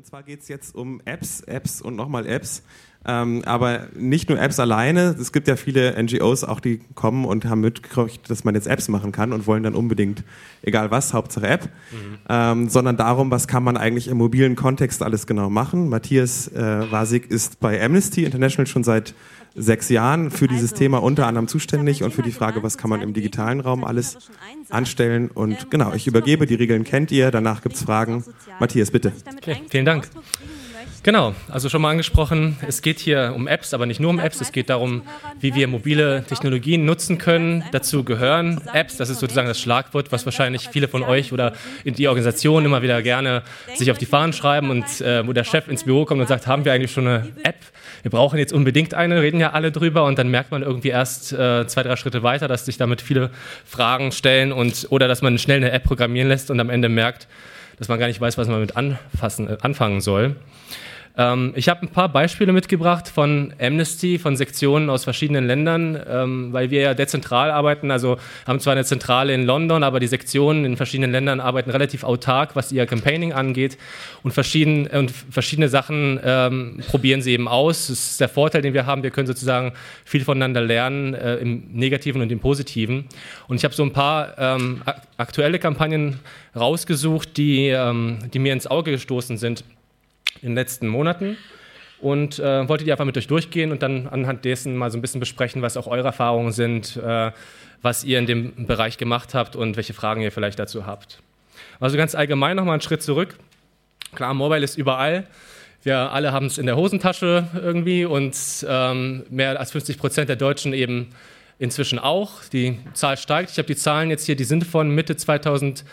Und zwar geht es jetzt um Apps, Apps und nochmal Apps. Ähm, aber nicht nur Apps alleine. Es gibt ja viele NGOs auch, die kommen und haben mitgekriegt, dass man jetzt Apps machen kann und wollen dann unbedingt, egal was, Hauptsache App. Mhm. Ähm, sondern darum, was kann man eigentlich im mobilen Kontext alles genau machen. Matthias äh, Wasig ist bei Amnesty International schon seit sechs Jahren für dieses also, Thema unter anderem zuständig und für die Frage, was kann man im digitalen Raum alles anstellen. Und ähm, genau, ich übergebe, die Regeln kennt ihr, danach gibt es Fragen. Matthias, bitte. Okay, vielen Dank. Genau, also schon mal angesprochen, es geht hier um Apps, aber nicht nur um Apps, es geht darum, wie wir mobile Technologien nutzen können. Dazu gehören Apps, das ist sozusagen das Schlagwort, was wahrscheinlich viele von euch oder in die Organisation immer wieder gerne sich auf die Fahnen schreiben und äh, wo der Chef ins Büro kommt und sagt, haben wir eigentlich schon eine App? Wir brauchen jetzt unbedingt eine, reden ja alle drüber und dann merkt man irgendwie erst äh, zwei, drei Schritte weiter, dass sich damit viele Fragen stellen und oder dass man schnell eine App programmieren lässt und am Ende merkt, dass man gar nicht weiß, was man damit anfassen, anfangen soll. Ähm, ich habe ein paar Beispiele mitgebracht von Amnesty, von Sektionen aus verschiedenen Ländern, ähm, weil wir ja dezentral arbeiten, also haben zwar eine Zentrale in London, aber die Sektionen in verschiedenen Ländern arbeiten relativ autark, was ihr Campaigning angeht und, verschieden, und verschiedene Sachen ähm, probieren sie eben aus. Das ist der Vorteil, den wir haben. Wir können sozusagen viel voneinander lernen, äh, im Negativen und im Positiven. Und ich habe so ein paar ähm, aktuelle Kampagnen rausgesucht, die, ähm, die mir ins Auge gestoßen sind in den letzten Monaten und äh, wollte die einfach mit euch durchgehen und dann anhand dessen mal so ein bisschen besprechen, was auch eure Erfahrungen sind, äh, was ihr in dem Bereich gemacht habt und welche Fragen ihr vielleicht dazu habt. Also ganz allgemein nochmal einen Schritt zurück. Klar, Mobile ist überall. Wir alle haben es in der Hosentasche irgendwie und ähm, mehr als 50 Prozent der Deutschen eben inzwischen auch. Die Zahl steigt. Ich habe die Zahlen jetzt hier, die sind von Mitte 2000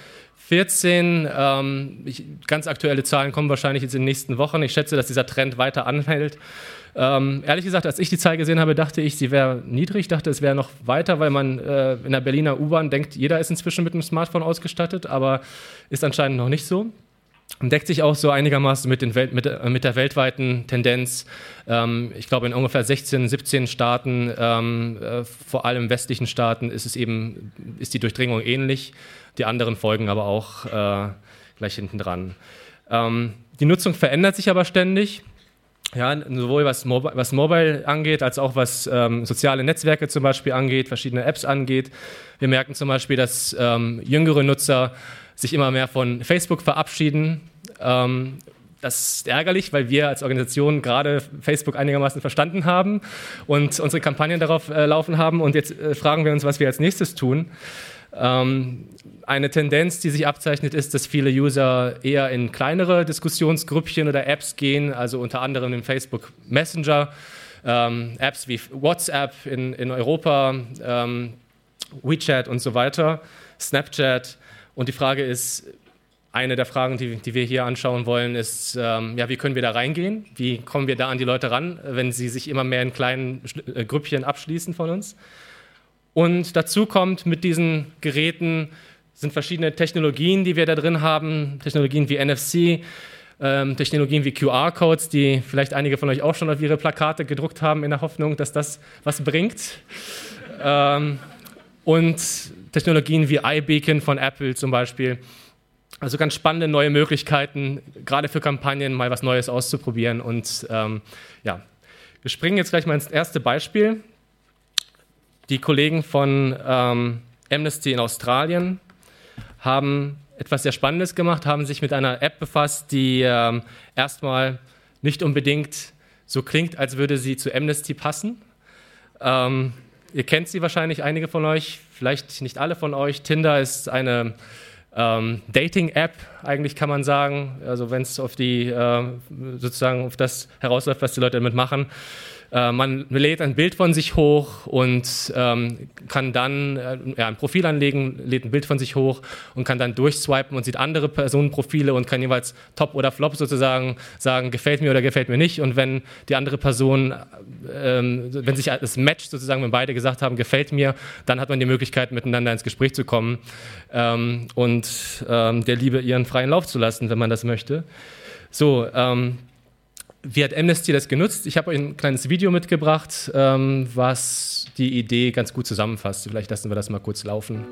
14. Ähm, ich, ganz aktuelle Zahlen kommen wahrscheinlich jetzt in den nächsten Wochen. Ich schätze, dass dieser Trend weiter anhält. Ähm, ehrlich gesagt, als ich die Zahl gesehen habe, dachte ich, sie wäre niedrig. Ich dachte, es wäre noch weiter, weil man äh, in der Berliner U-Bahn denkt, jeder ist inzwischen mit einem Smartphone ausgestattet, aber ist anscheinend noch nicht so. Und deckt sich auch so einigermaßen mit, Welt, mit, äh, mit der weltweiten Tendenz. Ähm, ich glaube, in ungefähr 16, 17 Staaten, ähm, äh, vor allem westlichen Staaten, ist es eben, ist die Durchdringung ähnlich. Die anderen folgen aber auch äh, gleich hinten dran. Ähm, die Nutzung verändert sich aber ständig. Ja, sowohl was, Mobi was Mobile angeht, als auch was ähm, soziale Netzwerke zum Beispiel angeht, verschiedene Apps angeht. Wir merken zum Beispiel, dass ähm, jüngere Nutzer sich immer mehr von Facebook verabschieden. Ähm, das ist ärgerlich, weil wir als Organisation gerade Facebook einigermaßen verstanden haben und unsere Kampagnen darauf äh, laufen haben. Und jetzt äh, fragen wir uns, was wir als nächstes tun. Ähm, eine Tendenz, die sich abzeichnet, ist, dass viele User eher in kleinere Diskussionsgrüppchen oder Apps gehen, also unter anderem in Facebook Messenger, ähm, Apps wie WhatsApp in, in Europa, ähm, WeChat und so weiter, Snapchat. Und die Frage ist, eine der Fragen, die, die wir hier anschauen wollen, ist, ähm, ja, wie können wir da reingehen? Wie kommen wir da an die Leute ran, wenn sie sich immer mehr in kleinen äh, Grüppchen abschließen von uns? Und dazu kommt mit diesen Geräten sind verschiedene Technologien, die wir da drin haben, Technologien wie NFC, ähm, Technologien wie QR-Codes, die vielleicht einige von euch auch schon auf ihre Plakate gedruckt haben, in der Hoffnung, dass das was bringt. Ähm, und Technologien wie iBeacon von Apple zum Beispiel. Also ganz spannende neue Möglichkeiten, gerade für Kampagnen mal was Neues auszuprobieren. Und ähm, ja, wir springen jetzt gleich mal ins erste Beispiel. Die Kollegen von ähm, Amnesty in Australien haben etwas sehr Spannendes gemacht, haben sich mit einer App befasst, die ähm, erstmal nicht unbedingt so klingt, als würde sie zu Amnesty passen. Ähm, ihr kennt sie wahrscheinlich, einige von euch, vielleicht nicht alle von euch. Tinder ist eine ähm, Dating-App, eigentlich kann man sagen, also wenn es auf die äh, sozusagen auf das herausläuft, was die Leute damit machen. Äh, man lädt ein Bild von sich hoch und ähm, kann dann äh, ja, ein Profil anlegen, lädt ein Bild von sich hoch und kann dann durchswipen und sieht andere Personenprofile und kann jeweils Top oder Flop sozusagen sagen, gefällt mir oder gefällt mir nicht. Und wenn die andere Person, ähm, wenn sich das Match sozusagen, wenn beide gesagt haben, gefällt mir, dann hat man die Möglichkeit, miteinander ins Gespräch zu kommen ähm, und ähm, der Liebe ihren freien Lauf zu lassen, wenn man das möchte. So, ähm, wie hat Amnesty das genutzt? Ich habe euch ein kleines Video mitgebracht, ähm, was die Idee ganz gut zusammenfasst. Vielleicht lassen wir das mal kurz laufen.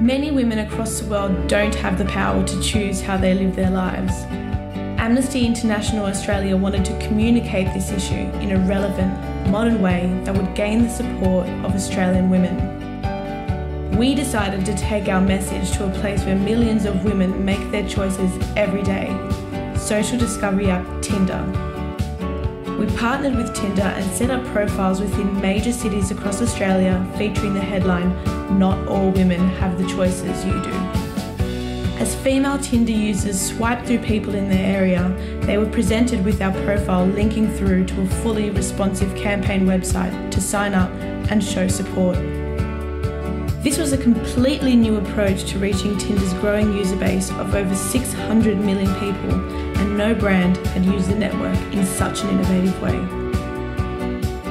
Many women across the world don't have the power to choose how they live their lives. Amnesty International Australia wanted to communicate this issue in a relevant modern way that would gain the support of Australian women. We decided to take our message to a place where millions of women make their choices every day social discovery app Tinder. We partnered with Tinder and set up profiles within major cities across Australia featuring the headline, Not All Women Have the Choices You Do. As female Tinder users swiped through people in their area, they were presented with our profile linking through to a fully responsive campaign website to sign up and show support. This was a completely new approach to reaching Tinder's growing user base of over 600 million people, and no brand had used the network in such an innovative way.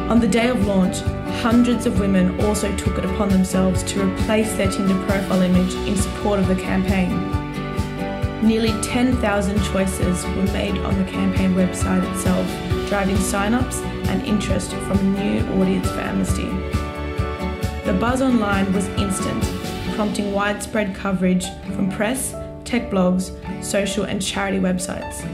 On the day of launch, hundreds of women also took it upon themselves to replace their Tinder profile image in support of the campaign. Nearly 10,000 choices were made on the campaign website itself, driving sign-ups and interest from a new audience for Amnesty. The buzz online was instant, prompting widespread coverage from press, tech blogs, social and charity websites.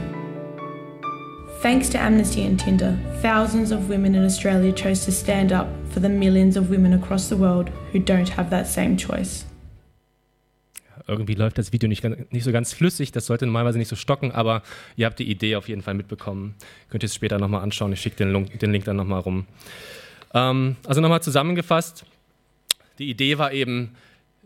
Thanks to Amnesty and Tinder, thousands of women in Australia chose to stand up for the millions of women across the world who don't have that same choice. Irgendwie läuft das Video nicht, nicht so ganz flüssig, das sollte normalerweise nicht so stocken, aber ihr habt die Idee auf jeden Fall mitbekommen. Könnt ihr es später nochmal anschauen, ich schicke den, den, Link dann nochmal rum. Ähm, also nochmal zusammengefasst, die Idee war eben,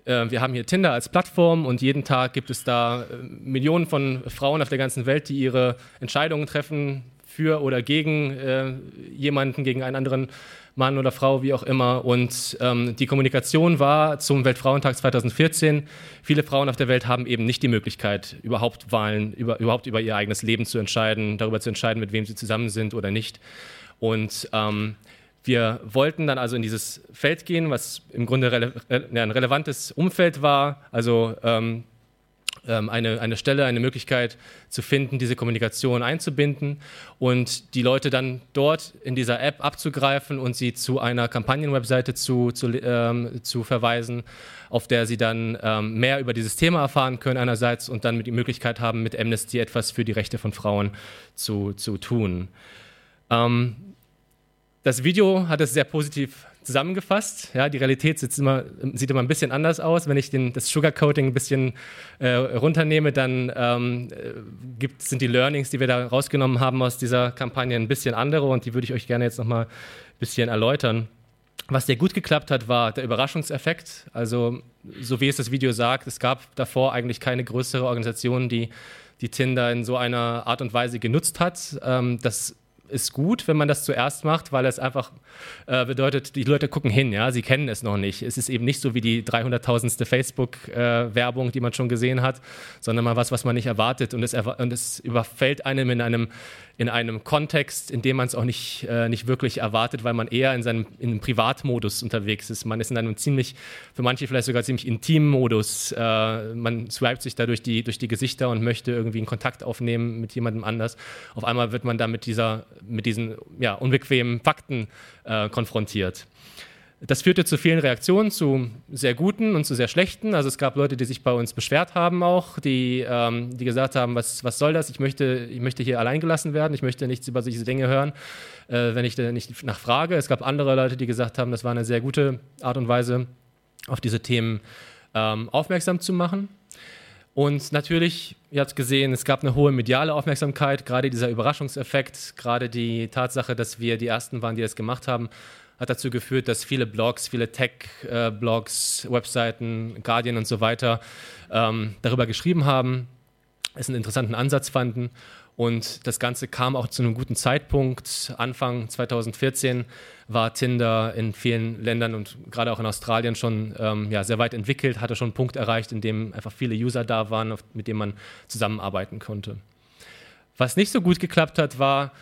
äh, wir haben hier Tinder als Plattform und jeden Tag gibt es da äh, Millionen von Frauen auf der ganzen Welt, die ihre Entscheidungen treffen für oder gegen äh, jemanden, gegen einen anderen Mann oder Frau, wie auch immer. Und ähm, die Kommunikation war zum Weltfrauentag 2014. Viele Frauen auf der Welt haben eben nicht die Möglichkeit, überhaupt Wahlen, über, überhaupt über ihr eigenes Leben zu entscheiden, darüber zu entscheiden, mit wem sie zusammen sind oder nicht. Und ähm, wir wollten dann also in dieses Feld gehen, was im Grunde rele ja, ein relevantes Umfeld war, also ähm, eine, eine Stelle, eine Möglichkeit zu finden, diese Kommunikation einzubinden und die Leute dann dort in dieser App abzugreifen und sie zu einer Kampagnenwebseite zu, zu, ähm, zu verweisen, auf der sie dann ähm, mehr über dieses Thema erfahren können einerseits und dann die Möglichkeit haben, mit Amnesty etwas für die Rechte von Frauen zu, zu tun. Ähm, das Video hat es sehr positiv zusammengefasst. Ja, die Realität sieht immer, sieht immer ein bisschen anders aus. Wenn ich den, das Sugarcoating ein bisschen äh, runternehme, dann ähm, gibt, sind die Learnings, die wir da rausgenommen haben aus dieser Kampagne, ein bisschen andere und die würde ich euch gerne jetzt nochmal ein bisschen erläutern. Was sehr gut geklappt hat, war der Überraschungseffekt. Also, so wie es das Video sagt, es gab davor eigentlich keine größere Organisation, die die Tinder in so einer Art und Weise genutzt hat. Ähm, das ist gut, wenn man das zuerst macht, weil es einfach äh, bedeutet, die Leute gucken hin, ja, sie kennen es noch nicht. Es ist eben nicht so wie die 300.000. Facebook-Werbung, äh, die man schon gesehen hat, sondern mal was, was man nicht erwartet und es, und es überfällt einem in einem in einem Kontext, in dem man es auch nicht, äh, nicht wirklich erwartet, weil man eher in seinem in einem Privatmodus unterwegs ist. Man ist in einem ziemlich, für manche vielleicht sogar ziemlich intimen Modus. Äh, man swipet sich da durch die, durch die Gesichter und möchte irgendwie einen Kontakt aufnehmen mit jemandem anders. Auf einmal wird man da mit, dieser, mit diesen ja, unbequemen Fakten äh, konfrontiert. Das führte zu vielen Reaktionen, zu sehr guten und zu sehr schlechten. Also es gab Leute, die sich bei uns beschwert haben auch, die, ähm, die gesagt haben, was, was soll das? Ich möchte, ich möchte hier allein gelassen werden, ich möchte nichts über diese Dinge hören, äh, wenn ich da nicht nachfrage. Es gab andere Leute, die gesagt haben, das war eine sehr gute Art und Weise, auf diese Themen ähm, aufmerksam zu machen. Und natürlich, ihr habt gesehen, es gab eine hohe mediale Aufmerksamkeit, gerade dieser Überraschungseffekt, gerade die Tatsache, dass wir die Ersten waren, die das gemacht haben, hat dazu geführt, dass viele Blogs, viele Tech-Blogs, Webseiten, Guardian und so weiter ähm, darüber geschrieben haben, es einen interessanten Ansatz fanden. Und das Ganze kam auch zu einem guten Zeitpunkt. Anfang 2014 war Tinder in vielen Ländern und gerade auch in Australien schon ähm, ja, sehr weit entwickelt, hatte schon einen Punkt erreicht, in dem einfach viele User da waren, mit denen man zusammenarbeiten konnte. Was nicht so gut geklappt hat, war,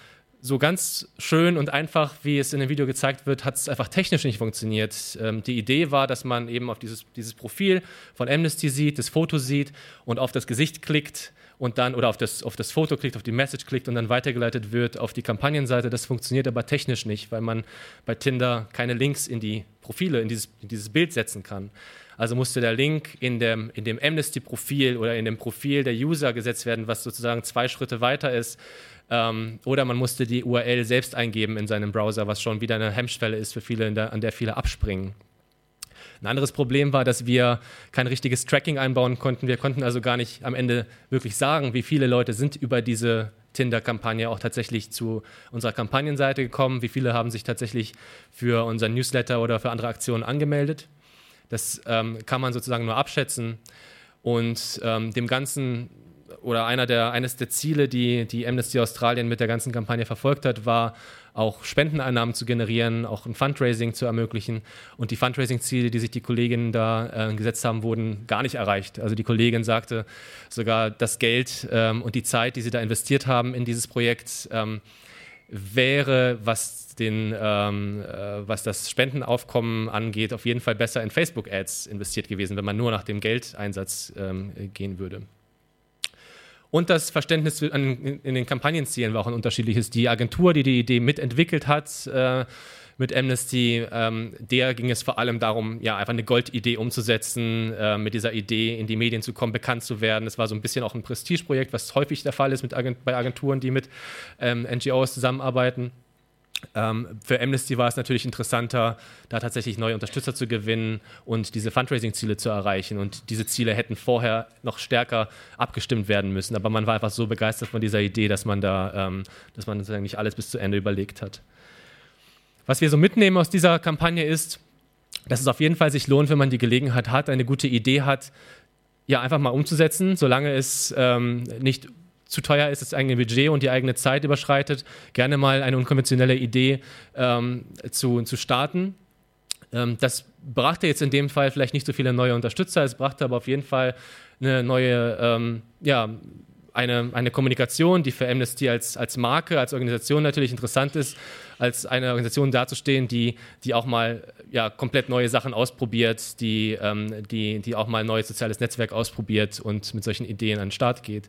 so ganz schön und einfach, wie es in dem Video gezeigt wird, hat es einfach technisch nicht funktioniert. Ähm, die Idee war, dass man eben auf dieses, dieses Profil von Amnesty sieht, das Foto sieht und auf das Gesicht klickt und dann oder auf das, auf das Foto klickt, auf die Message klickt und dann weitergeleitet wird auf die Kampagnenseite. Das funktioniert aber technisch nicht, weil man bei Tinder keine Links in die Profile, in dieses, in dieses Bild setzen kann. Also musste der Link in dem, in dem Amnesty-Profil oder in dem Profil der User gesetzt werden, was sozusagen zwei Schritte weiter ist. Ähm, oder man musste die URL selbst eingeben in seinem Browser, was schon wieder eine Hemmschwelle ist für viele, der, an der viele abspringen. Ein anderes Problem war, dass wir kein richtiges Tracking einbauen konnten. Wir konnten also gar nicht am Ende wirklich sagen, wie viele Leute sind über diese Tinder-Kampagne auch tatsächlich zu unserer Kampagnenseite gekommen, wie viele haben sich tatsächlich für unseren Newsletter oder für andere Aktionen angemeldet. Das ähm, kann man sozusagen nur abschätzen. Und ähm, dem Ganzen oder einer der, eines der Ziele, die, die Amnesty Australien mit der ganzen Kampagne verfolgt hat, war auch Spendeneinnahmen zu generieren, auch ein Fundraising zu ermöglichen. Und die Fundraising-Ziele, die sich die Kolleginnen da äh, gesetzt haben, wurden gar nicht erreicht. Also die Kollegin sagte sogar, das Geld ähm, und die Zeit, die sie da investiert haben in dieses Projekt, ähm, wäre, was, den, ähm, äh, was das Spendenaufkommen angeht, auf jeden Fall besser in Facebook-Ads investiert gewesen, wenn man nur nach dem Geldeinsatz ähm, gehen würde. Und das Verständnis in, den Kampagnenzielen war auch ein unterschiedliches. Die Agentur, die die Idee mitentwickelt hat, äh, mit Amnesty, ähm, der ging es vor allem darum, ja, einfach eine Goldidee umzusetzen, äh, mit dieser Idee in die Medien zu kommen, bekannt zu werden. Das war so ein bisschen auch ein Prestigeprojekt, was häufig der Fall ist mit Agent bei Agenturen, die mit ähm, NGOs zusammenarbeiten. Ähm, für Amnesty war es natürlich interessanter, da tatsächlich neue Unterstützer zu gewinnen und diese Fundraising-Ziele zu erreichen. Und diese Ziele hätten vorher noch stärker abgestimmt werden müssen. Aber man war einfach so begeistert von dieser Idee, dass man da, ähm, dass man sozusagen nicht alles bis zu Ende überlegt hat. Was wir so mitnehmen aus dieser Kampagne ist, dass es auf jeden Fall sich lohnt, wenn man die Gelegenheit hat, eine gute Idee hat, ja einfach mal umzusetzen, solange es ähm, nicht zu teuer ist, das eigene Budget und die eigene Zeit überschreitet, gerne mal eine unkonventionelle Idee ähm, zu, zu starten. Ähm, das brachte jetzt in dem Fall vielleicht nicht so viele neue Unterstützer, es brachte aber auf jeden Fall eine neue, ähm, ja, eine, eine Kommunikation, die für Amnesty als, als Marke, als Organisation natürlich interessant ist, als eine Organisation dazustehen, die, die auch mal ja, komplett neue Sachen ausprobiert, die, ähm, die, die auch mal ein neues soziales Netzwerk ausprobiert und mit solchen Ideen an den Start geht.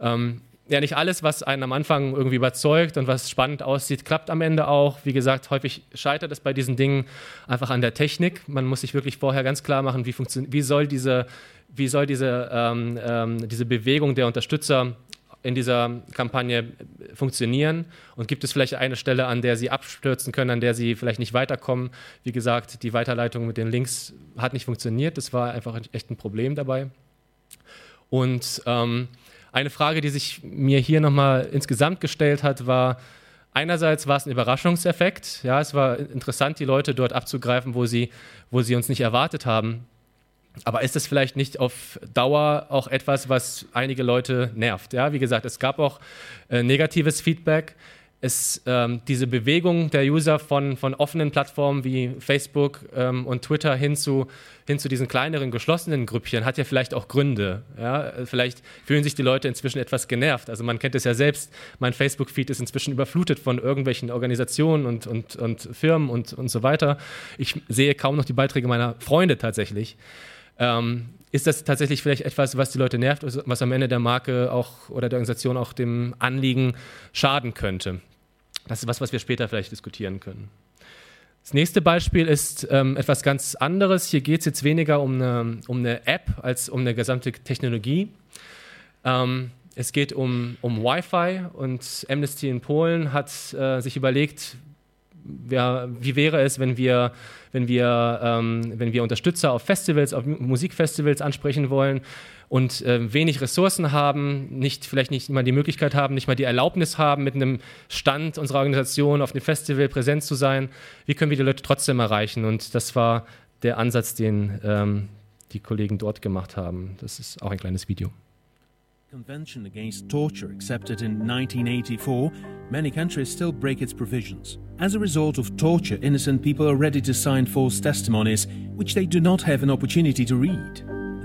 Ähm, ja, nicht alles, was einen am Anfang irgendwie überzeugt und was spannend aussieht, klappt am Ende auch. Wie gesagt, häufig scheitert es bei diesen Dingen einfach an der Technik. Man muss sich wirklich vorher ganz klar machen, wie, wie soll diese, wie soll diese, ähm, ähm, diese Bewegung der Unterstützer in dieser Kampagne funktionieren und gibt es vielleicht eine Stelle, an der sie abstürzen können, an der sie vielleicht nicht weiterkommen. Wie gesagt, die Weiterleitung mit den Links hat nicht funktioniert. Das war einfach echt ein Problem dabei. Und ähm, eine Frage, die sich mir hier nochmal insgesamt gestellt hat, war, einerseits war es ein Überraschungseffekt. Ja, es war interessant, die Leute dort abzugreifen, wo sie, wo sie uns nicht erwartet haben. Aber ist es vielleicht nicht auf Dauer auch etwas, was einige Leute nervt? Ja, wie gesagt, es gab auch äh, negatives Feedback es, ähm, diese Bewegung der User von, von offenen Plattformen wie Facebook ähm, und Twitter hin zu, hin zu diesen kleineren, geschlossenen Grüppchen hat ja vielleicht auch Gründe. Ja? Vielleicht fühlen sich die Leute inzwischen etwas genervt. Also man kennt es ja selbst, mein Facebook-Feed ist inzwischen überflutet von irgendwelchen Organisationen und, und, und Firmen und, und so weiter. Ich sehe kaum noch die Beiträge meiner Freunde tatsächlich. Ähm, ist das tatsächlich vielleicht etwas, was die Leute nervt, was am Ende der Marke auch oder der Organisation auch dem Anliegen schaden könnte? Das ist was, was wir später vielleicht diskutieren können. Das nächste Beispiel ist ähm, etwas ganz anderes. Hier geht es jetzt weniger um eine, um eine, App als um eine gesamte Technologie. Ähm, es geht um, um Wi-Fi und Amnesty in Polen hat äh, sich überlegt, wer, wie wäre es, wenn wir, wenn, wir, ähm, wenn wir Unterstützer auf Festivals, auf Musikfestivals ansprechen wollen und äh, wenig Ressourcen haben, nicht, vielleicht nicht mal die Möglichkeit haben, nicht mal die Erlaubnis haben, mit einem Stand unserer Organisation auf dem Festival präsent zu sein. Wie können wir die Leute trotzdem erreichen? Und das war der Ansatz, den ähm, die Kollegen dort gemacht haben. Das ist auch ein kleines Video. Convention Against Torture accepted in 1984, many countries still break its provisions. As a result of torture, innocent people are ready to sign false testimonies, which they do not have an opportunity to read.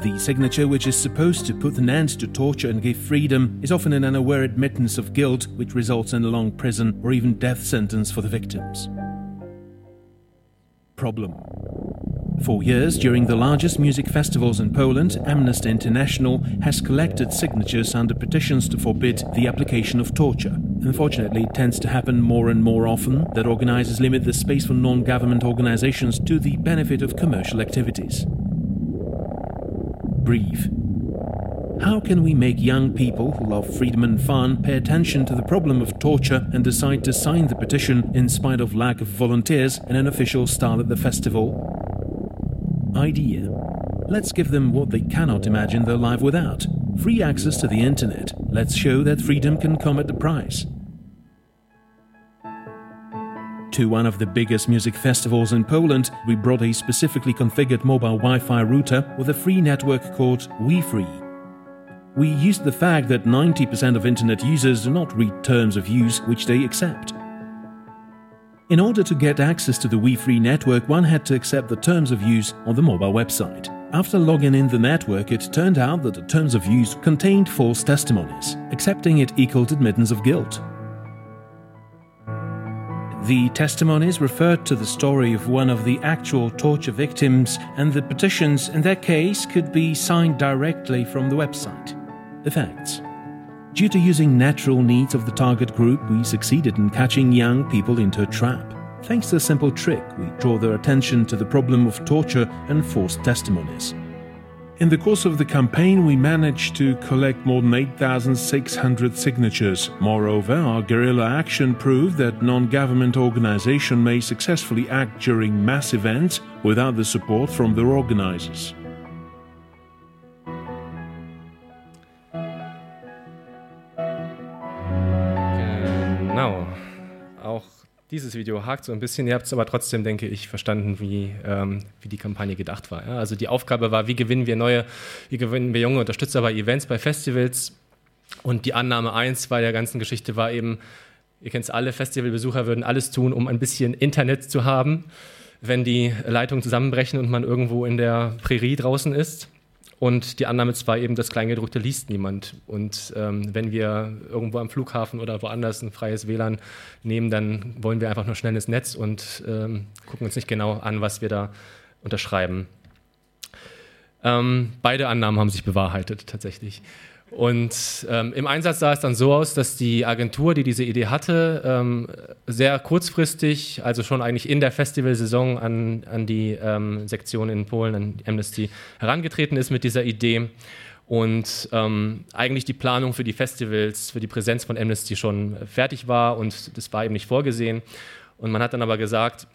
The signature, which is supposed to put an end to torture and give freedom, is often an unaware admittance of guilt, which results in a long prison or even death sentence for the victims. Problem For years, during the largest music festivals in Poland, Amnesty International has collected signatures under petitions to forbid the application of torture. Unfortunately, it tends to happen more and more often that organizers limit the space for non government organizations to the benefit of commercial activities. Brief. How can we make young people who love freedom and fun pay attention to the problem of torture and decide to sign the petition in spite of lack of volunteers and an official style at the festival? Idea. Let's give them what they cannot imagine their life without free access to the internet. Let's show that freedom can come at a price. To one of the biggest music festivals in Poland, we brought a specifically configured mobile Wi Fi router with a free network called WeFree. We used the fact that 90% of internet users do not read terms of use which they accept. In order to get access to the WeFree network, one had to accept the terms of use on the mobile website. After logging in the network, it turned out that the terms of use contained false testimonies. Accepting it equaled admittance of guilt. The testimonies referred to the story of one of the actual torture victims, and the petitions in their case could be signed directly from the website. Effects Due to using natural needs of the target group, we succeeded in catching young people into a trap. Thanks to a simple trick, we draw their attention to the problem of torture and forced testimonies. In the course of the campaign, we managed to collect more than 8,600 signatures. Moreover, our guerrilla action proved that non government organization may successfully act during mass events without the support from their organizers. Dieses Video hakt so ein bisschen, ihr habt es aber trotzdem, denke ich, verstanden, wie, ähm, wie die Kampagne gedacht war. Ja? Also die Aufgabe war, wie gewinnen wir neue, wie gewinnen wir junge Unterstützer bei Events, bei Festivals. Und die Annahme 1 bei der ganzen Geschichte war eben, ihr kennt es alle, Festivalbesucher würden alles tun, um ein bisschen Internet zu haben, wenn die Leitungen zusammenbrechen und man irgendwo in der Prärie draußen ist. Und die Annahme zwar eben, das Kleingedruckte liest niemand. Und ähm, wenn wir irgendwo am Flughafen oder woanders ein freies WLAN nehmen, dann wollen wir einfach nur schnell ins Netz und ähm, gucken uns nicht genau an, was wir da unterschreiben. Ähm, beide Annahmen haben sich bewahrheitet tatsächlich. Und ähm, im Einsatz sah es dann so aus, dass die Agentur, die diese Idee hatte, ähm, sehr kurzfristig, also schon eigentlich in der Festivalsaison an, an die ähm, Sektion in Polen, an Amnesty, herangetreten ist mit dieser Idee und ähm, eigentlich die Planung für die Festivals, für die Präsenz von Amnesty schon fertig war und das war eben nicht vorgesehen. Und man hat dann aber gesagt,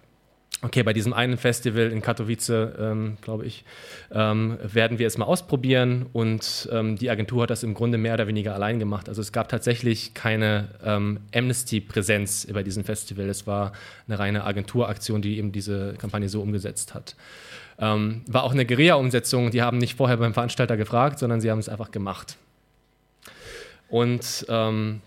okay, bei diesem einen Festival in Katowice, ähm, glaube ich, ähm, werden wir es mal ausprobieren. Und ähm, die Agentur hat das im Grunde mehr oder weniger allein gemacht. Also es gab tatsächlich keine ähm, Amnesty-Präsenz bei diesem Festival. Es war eine reine Agenturaktion, die eben diese Kampagne so umgesetzt hat. Ähm, war auch eine Guerilla-Umsetzung. Die haben nicht vorher beim Veranstalter gefragt, sondern sie haben es einfach gemacht. Und ähm,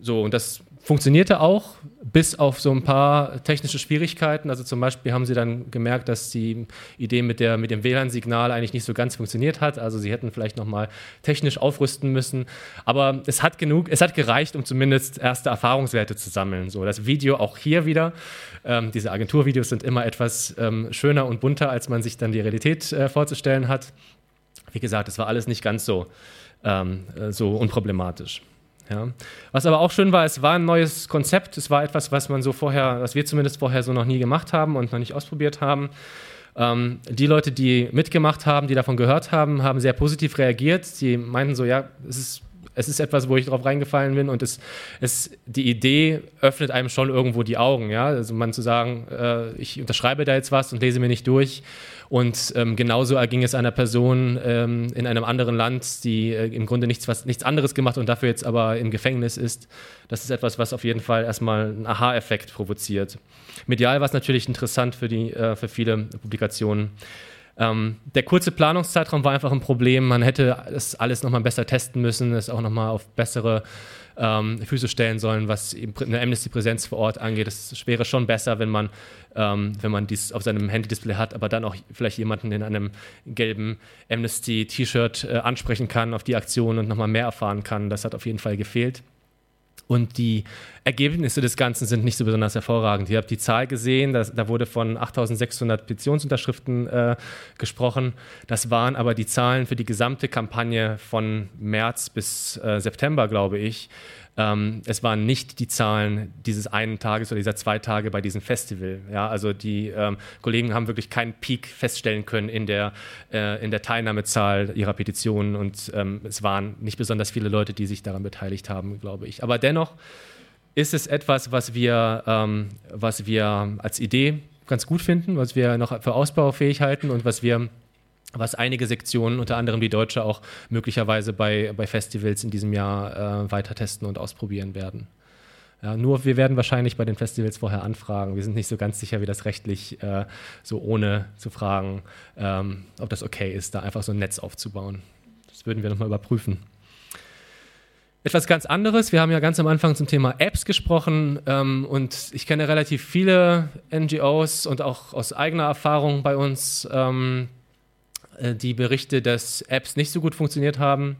so, und das funktionierte auch, bis auf so ein paar technische Schwierigkeiten. Also zum Beispiel haben sie dann gemerkt, dass die Idee mit, der, mit dem WLAN-Signal eigentlich nicht so ganz funktioniert hat. Also sie hätten vielleicht nochmal technisch aufrüsten müssen. Aber es hat genug, es hat gereicht, um zumindest erste Erfahrungswerte zu sammeln. So, das Video auch hier wieder. Ähm, diese Agenturvideos sind immer etwas ähm, schöner und bunter, als man sich dann die Realität äh, vorzustellen hat. Wie gesagt, es war alles nicht ganz so, ähm, äh, so unproblematisch. Ja. Was aber auch schön war, es war ein neues Konzept. Es war etwas, was man so vorher, was wir zumindest vorher so noch nie gemacht haben und noch nicht ausprobiert haben. Ähm, die Leute, die mitgemacht haben, die davon gehört haben, haben sehr positiv reagiert. Sie meinten so, ja, es ist es ist etwas, wo ich drauf reingefallen bin und es, es, die Idee öffnet einem schon irgendwo die Augen, ja. Also man zu sagen, äh, ich unterschreibe da jetzt was und lese mir nicht durch. Und ähm, genauso erging es einer Person ähm, in einem anderen Land, die äh, im Grunde nichts, was, nichts anderes gemacht und dafür jetzt aber im Gefängnis ist. Das ist etwas, was auf jeden Fall erstmal einen Aha-Effekt provoziert. Medial war es natürlich interessant für, die, äh, für viele Publikationen. Ähm, der kurze Planungszeitraum war einfach ein Problem. Man hätte das alles nochmal besser testen müssen, es auch nochmal auf bessere ähm, Füße stellen sollen, was eine Amnesty-Präsenz vor Ort angeht. Es wäre schon besser, wenn man, ähm, wenn man dies auf seinem Handy-Display hat, aber dann auch vielleicht jemanden in einem gelben Amnesty-T-Shirt äh, ansprechen kann auf die Aktion und nochmal mehr erfahren kann. Das hat auf jeden Fall gefehlt. Und die Ergebnisse des Ganzen sind nicht so besonders hervorragend. Ihr habt die Zahl gesehen, das, da wurde von 8600 Petitionsunterschriften äh, gesprochen. Das waren aber die Zahlen für die gesamte Kampagne von März bis äh, September, glaube ich. Ähm, es waren nicht die Zahlen dieses einen Tages oder dieser zwei Tage bei diesem Festival. Ja, also die ähm, Kollegen haben wirklich keinen Peak feststellen können in der, äh, in der Teilnahmezahl ihrer Petitionen und ähm, es waren nicht besonders viele Leute, die sich daran beteiligt haben, glaube ich. Aber dennoch ist es etwas, was wir, ähm, was wir als Idee ganz gut finden, was wir noch für ausbaufähig halten und was wir was einige Sektionen, unter anderem die deutsche, auch möglicherweise bei, bei Festivals in diesem Jahr äh, weiter testen und ausprobieren werden. Ja, nur wir werden wahrscheinlich bei den Festivals vorher anfragen. Wir sind nicht so ganz sicher, wie das rechtlich äh, so ohne zu fragen, ähm, ob das okay ist, da einfach so ein Netz aufzubauen. Das würden wir nochmal überprüfen. Etwas ganz anderes. Wir haben ja ganz am Anfang zum Thema Apps gesprochen ähm, und ich kenne relativ viele NGOs und auch aus eigener Erfahrung bei uns, ähm, äh, die Berichte, dass Apps nicht so gut funktioniert haben.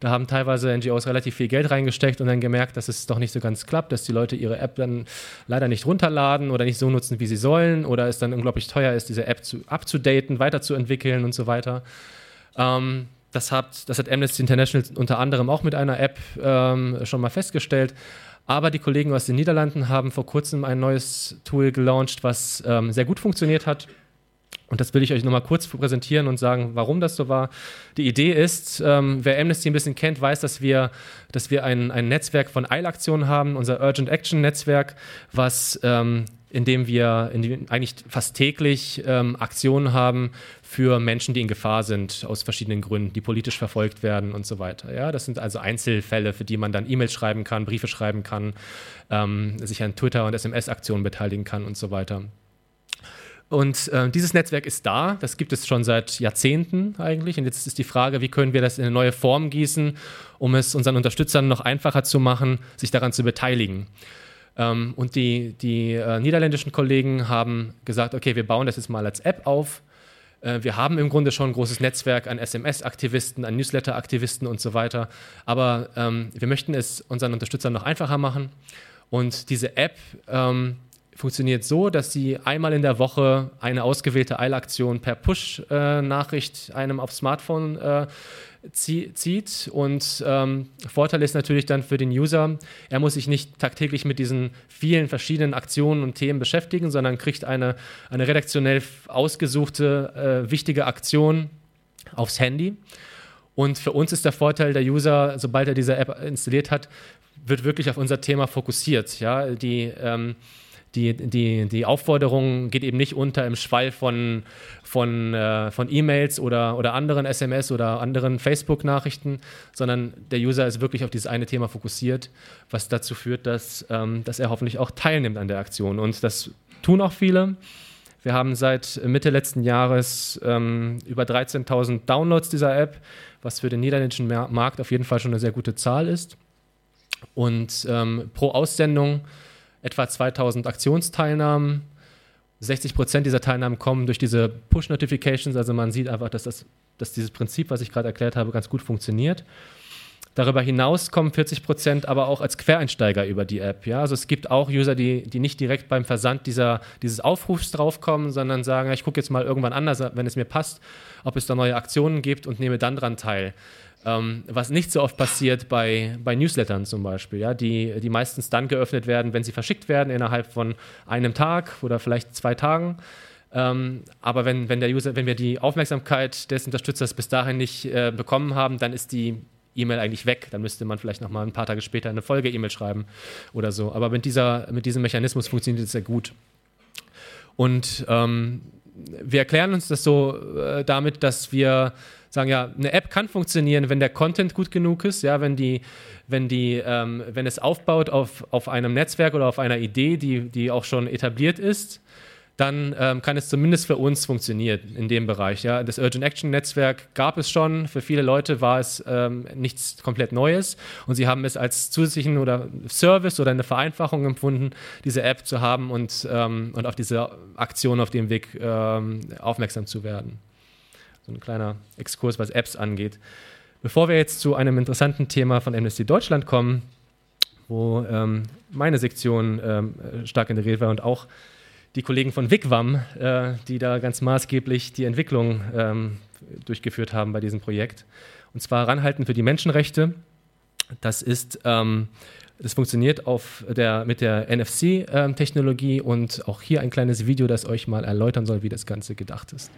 Da haben teilweise NGOs relativ viel Geld reingesteckt und dann gemerkt, dass es doch nicht so ganz klappt, dass die Leute ihre App dann leider nicht runterladen oder nicht so nutzen, wie sie sollen oder es dann unglaublich teuer ist, diese App zu, abzudaten, weiterzuentwickeln und so weiter. Ähm, das, hat, das hat Amnesty International unter anderem auch mit einer App ähm, schon mal festgestellt. Aber die Kollegen aus den Niederlanden haben vor kurzem ein neues Tool gelauncht, was ähm, sehr gut funktioniert hat und das will ich euch nochmal kurz präsentieren und sagen, warum das so war. Die Idee ist, ähm, wer Amnesty ein bisschen kennt, weiß, dass wir, dass wir ein, ein Netzwerk von Eilaktionen haben, unser Urgent Action Netzwerk, was ähm, in dem wir in dem eigentlich fast täglich ähm, Aktionen haben für Menschen, die in Gefahr sind, aus verschiedenen Gründen, die politisch verfolgt werden und so weiter. Ja, das sind also Einzelfälle, für die man dann E-Mails schreiben kann, Briefe schreiben kann, ähm, sich an Twitter- und SMS-Aktionen beteiligen kann und so weiter. Und äh, dieses Netzwerk ist da, das gibt es schon seit Jahrzehnten eigentlich. Und jetzt ist die Frage, wie können wir das in eine neue Form gießen, um es unseren Unterstützern noch einfacher zu machen, sich daran zu beteiligen. Ähm, und die, die äh, niederländischen Kollegen haben gesagt, okay, wir bauen das jetzt mal als App auf. Äh, wir haben im Grunde schon ein großes Netzwerk an SMS-Aktivisten, an Newsletter-Aktivisten und so weiter. Aber ähm, wir möchten es unseren Unterstützern noch einfacher machen. Und diese App ähm, funktioniert so, dass sie einmal in der Woche eine ausgewählte Eilaktion per Push-Nachricht einem aufs Smartphone äh, zieht. Und ähm, Vorteil ist natürlich dann für den User, er muss sich nicht tagtäglich mit diesen vielen verschiedenen Aktionen und Themen beschäftigen, sondern kriegt eine, eine redaktionell ausgesuchte, äh, wichtige Aktion aufs Handy. Und für uns ist der Vorteil, der User, sobald er diese App installiert hat, wird wirklich auf unser Thema fokussiert. Ja? Die ähm, die, die, die Aufforderung geht eben nicht unter im Schwall von, von, äh, von E-Mails oder, oder anderen SMS oder anderen Facebook-Nachrichten, sondern der User ist wirklich auf dieses eine Thema fokussiert, was dazu führt, dass, ähm, dass er hoffentlich auch teilnimmt an der Aktion. Und das tun auch viele. Wir haben seit Mitte letzten Jahres ähm, über 13.000 Downloads dieser App, was für den niederländischen Markt auf jeden Fall schon eine sehr gute Zahl ist. Und ähm, pro Aussendung etwa 2000 Aktionsteilnahmen. 60 Prozent dieser Teilnahmen kommen durch diese Push-Notifications. Also man sieht einfach, dass, das, dass dieses Prinzip, was ich gerade erklärt habe, ganz gut funktioniert. Darüber hinaus kommen 40 Prozent aber auch als Quereinsteiger über die App. Ja? Also es gibt auch User, die, die nicht direkt beim Versand dieser, dieses Aufrufs draufkommen, sondern sagen, ich gucke jetzt mal irgendwann anders, wenn es mir passt, ob es da neue Aktionen gibt und nehme dann dran teil. Ähm, was nicht so oft passiert bei, bei Newslettern zum Beispiel, ja, die, die meistens dann geöffnet werden, wenn sie verschickt werden innerhalb von einem Tag oder vielleicht zwei Tagen. Ähm, aber wenn, wenn, der User, wenn wir die Aufmerksamkeit des Unterstützers bis dahin nicht äh, bekommen haben, dann ist die E-Mail eigentlich weg. Dann müsste man vielleicht noch mal ein paar Tage später eine Folge-E-Mail schreiben oder so. Aber mit, dieser, mit diesem Mechanismus funktioniert es sehr gut. Und ähm, wir erklären uns das so äh, damit, dass wir sagen, ja, eine App kann funktionieren, wenn der Content gut genug ist, ja, wenn die, wenn die, ähm, wenn es aufbaut auf, auf einem Netzwerk oder auf einer Idee, die, die auch schon etabliert ist, dann ähm, kann es zumindest für uns funktionieren in dem Bereich. Ja. Das Urgent Action Netzwerk gab es schon. Für viele Leute war es ähm, nichts komplett Neues und sie haben es als zusätzlichen oder Service oder eine Vereinfachung empfunden, diese App zu haben und, ähm, und auf diese Aktion auf dem Weg ähm, aufmerksam zu werden. So ein kleiner Exkurs, was Apps angeht. Bevor wir jetzt zu einem interessanten Thema von Amnesty Deutschland kommen, wo ähm, meine Sektion ähm, stark integriert war und auch die Kollegen von Wigwam, äh, die da ganz maßgeblich die Entwicklung ähm, durchgeführt haben bei diesem Projekt. Und zwar Ranhalten für die Menschenrechte. Das ist ähm, das funktioniert auf der, mit der NFC-Technologie ähm, und auch hier ein kleines Video, das euch mal erläutern soll, wie das Ganze gedacht ist.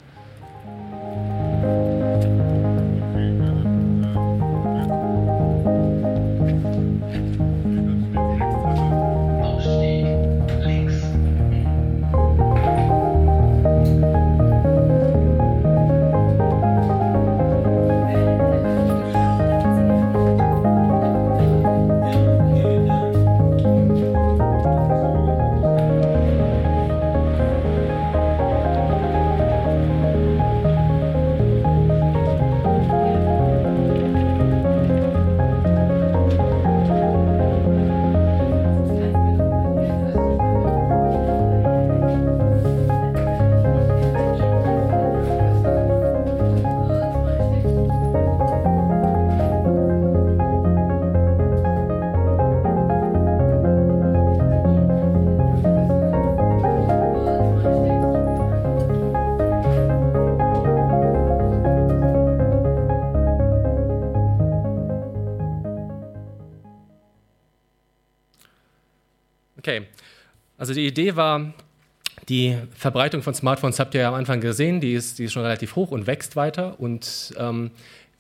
Also die Idee war, die Verbreitung von Smartphones habt ihr ja am Anfang gesehen, die ist, die ist schon relativ hoch und wächst weiter. Und ähm,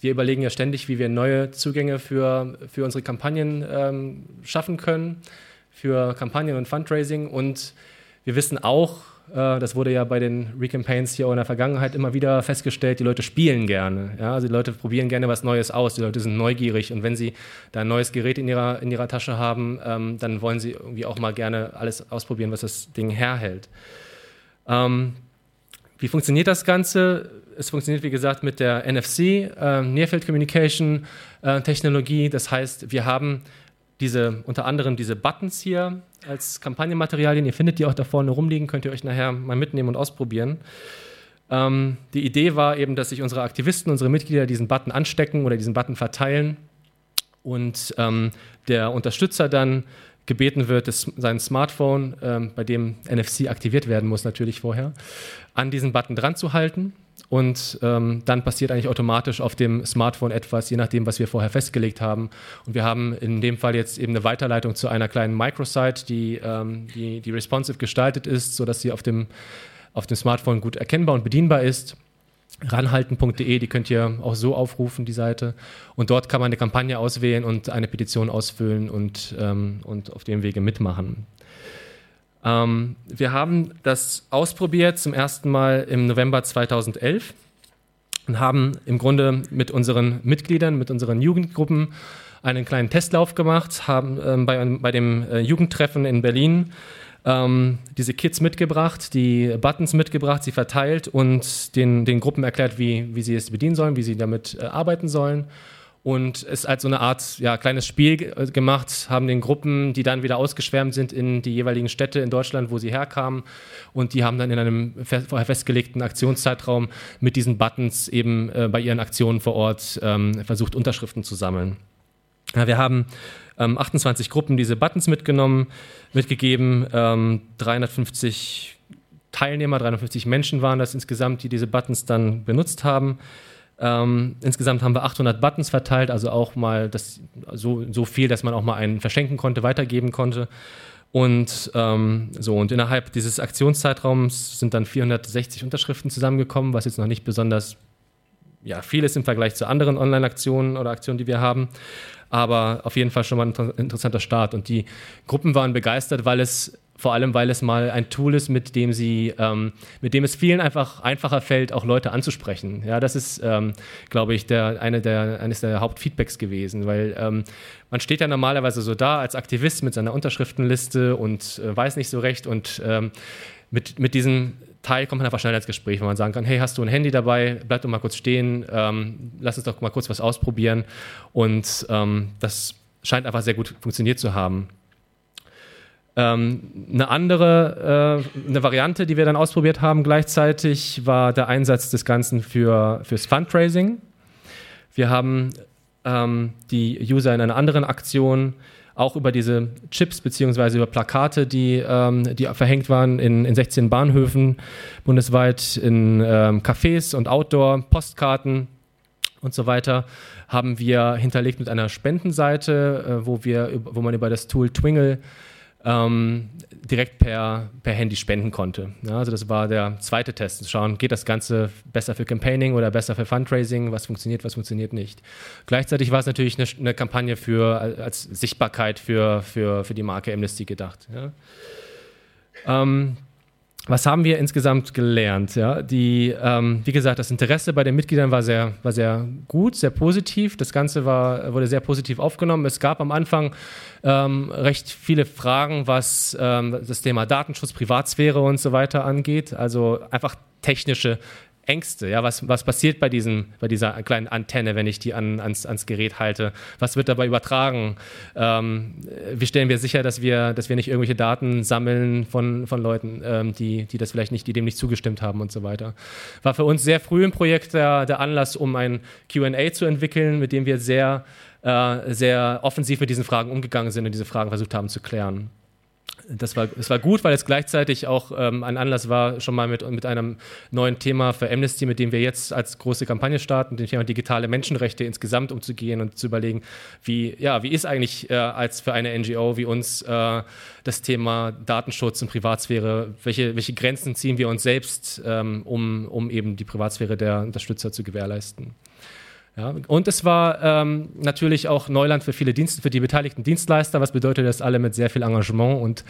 wir überlegen ja ständig, wie wir neue Zugänge für, für unsere Kampagnen ähm, schaffen können, für Kampagnen und Fundraising. Und wir wissen auch, das wurde ja bei den Recampaigns hier auch in der Vergangenheit immer wieder festgestellt, die Leute spielen gerne. Ja? Also die Leute probieren gerne was Neues aus, die Leute sind neugierig und wenn sie da ein neues Gerät in ihrer, in ihrer Tasche haben, ähm, dann wollen sie irgendwie auch mal gerne alles ausprobieren, was das Ding herhält. Ähm, wie funktioniert das Ganze? Es funktioniert, wie gesagt, mit der NFC, äh, Near Communication äh, Technologie. Das heißt, wir haben diese, unter anderem diese Buttons hier als Kampagnenmaterialien. Ihr findet die auch da vorne rumliegen, könnt ihr euch nachher mal mitnehmen und ausprobieren. Ähm, die Idee war eben, dass sich unsere Aktivisten, unsere Mitglieder diesen Button anstecken oder diesen Button verteilen und ähm, der Unterstützer dann gebeten wird, das, sein Smartphone, ähm, bei dem NFC aktiviert werden muss natürlich vorher, an diesen Button dran zu halten und ähm, dann passiert eigentlich automatisch auf dem Smartphone etwas, je nachdem, was wir vorher festgelegt haben. Und wir haben in dem Fall jetzt eben eine Weiterleitung zu einer kleinen Microsite, die, ähm, die, die responsive gestaltet ist, sodass sie auf dem, auf dem Smartphone gut erkennbar und bedienbar ist. Ranhalten.de, die könnt ihr auch so aufrufen, die Seite. Und dort kann man eine Kampagne auswählen und eine Petition ausfüllen und, ähm, und auf dem Wege mitmachen. Ähm, wir haben das ausprobiert zum ersten Mal im November 2011 und haben im Grunde mit unseren Mitgliedern, mit unseren Jugendgruppen einen kleinen Testlauf gemacht, haben ähm, bei, bei dem äh, Jugendtreffen in Berlin ähm, diese Kits mitgebracht, die Buttons mitgebracht, sie verteilt und den, den Gruppen erklärt, wie, wie sie es bedienen sollen, wie sie damit äh, arbeiten sollen und es als so eine Art ja, kleines Spiel äh, gemacht, haben den Gruppen, die dann wieder ausgeschwärmt sind in die jeweiligen Städte in Deutschland, wo sie herkamen und die haben dann in einem vorher festgelegten Aktionszeitraum mit diesen Buttons eben äh, bei ihren Aktionen vor Ort ähm, versucht, Unterschriften zu sammeln. Ja, wir haben ähm, 28 Gruppen diese Buttons mitgenommen, mitgegeben, ähm, 350 Teilnehmer, 350 Menschen waren das insgesamt, die diese Buttons dann benutzt haben. Ähm, insgesamt haben wir 800 Buttons verteilt, also auch mal das, so, so viel, dass man auch mal einen verschenken konnte, weitergeben konnte. Und ähm, so, und innerhalb dieses Aktionszeitraums sind dann 460 Unterschriften zusammengekommen, was jetzt noch nicht besonders ja, viel ist im Vergleich zu anderen Online-Aktionen oder Aktionen, die wir haben. Aber auf jeden Fall schon mal ein interessanter Start. Und die Gruppen waren begeistert, weil es vor allem, weil es mal ein Tool ist, mit dem sie, ähm, mit dem es vielen einfach einfacher fällt, auch Leute anzusprechen. Ja, das ist, ähm, glaube ich, der, eine der, eines der Hauptfeedbacks gewesen, weil ähm, man steht ja normalerweise so da als Aktivist mit seiner Unterschriftenliste und äh, weiß nicht so recht und ähm, mit, mit diesem Teil kommt man einfach schnell ins Gespräch, wo man sagen kann, hey, hast du ein Handy dabei? Bleib doch mal kurz stehen, ähm, lass uns doch mal kurz was ausprobieren und ähm, das scheint einfach sehr gut funktioniert zu haben. Ähm, eine andere äh, eine Variante, die wir dann ausprobiert haben gleichzeitig, war der Einsatz des Ganzen für, fürs Fundraising. Wir haben ähm, die User in einer anderen Aktion auch über diese Chips beziehungsweise über Plakate, die, ähm, die verhängt waren in, in 16 Bahnhöfen bundesweit, in ähm, Cafés und Outdoor, Postkarten und so weiter, haben wir hinterlegt mit einer Spendenseite, äh, wo, wir, wo man über das Tool Twingle ähm, direkt per, per Handy spenden konnte. Ja, also das war der zweite Test, zu schauen, geht das Ganze besser für Campaigning oder besser für Fundraising, was funktioniert, was funktioniert nicht. Gleichzeitig war es natürlich eine, eine Kampagne für, als Sichtbarkeit für, für, für die Marke Amnesty gedacht. Ja. Ähm, was haben wir insgesamt gelernt? Ja, die, ähm, wie gesagt, das Interesse bei den Mitgliedern war sehr, war sehr gut, sehr positiv. Das Ganze war, wurde sehr positiv aufgenommen. Es gab am Anfang ähm, recht viele Fragen, was ähm, das Thema Datenschutz, Privatsphäre und so weiter angeht. Also einfach technische Ängste. Ja, was, was passiert bei, diesem, bei dieser kleinen Antenne, wenn ich die an, ans, ans Gerät halte? Was wird dabei übertragen? Ähm, wie stellen wir sicher, dass wir, dass wir nicht irgendwelche Daten sammeln von, von Leuten, ähm, die, die das vielleicht nicht, die dem nicht zugestimmt haben und so weiter? War für uns sehr früh im Projekt der, der Anlass, um ein QA zu entwickeln, mit dem wir sehr, äh, sehr offensiv mit diesen Fragen umgegangen sind und diese Fragen versucht haben zu klären das war, das war gut, weil es gleichzeitig auch ähm, ein Anlass war, schon mal mit, mit einem neuen Thema für Amnesty, mit dem wir jetzt als große Kampagne starten, dem Thema digitale Menschenrechte insgesamt umzugehen und zu überlegen, wie, ja, wie ist eigentlich äh, als für eine NGO wie uns äh, das Thema Datenschutz und Privatsphäre, welche, welche Grenzen ziehen wir uns selbst, ähm, um, um eben die Privatsphäre der Unterstützer zu gewährleisten. Ja, und es war ähm, natürlich auch Neuland für viele Dienste, für die beteiligten Dienstleister, was bedeutet, dass alle mit sehr viel Engagement und,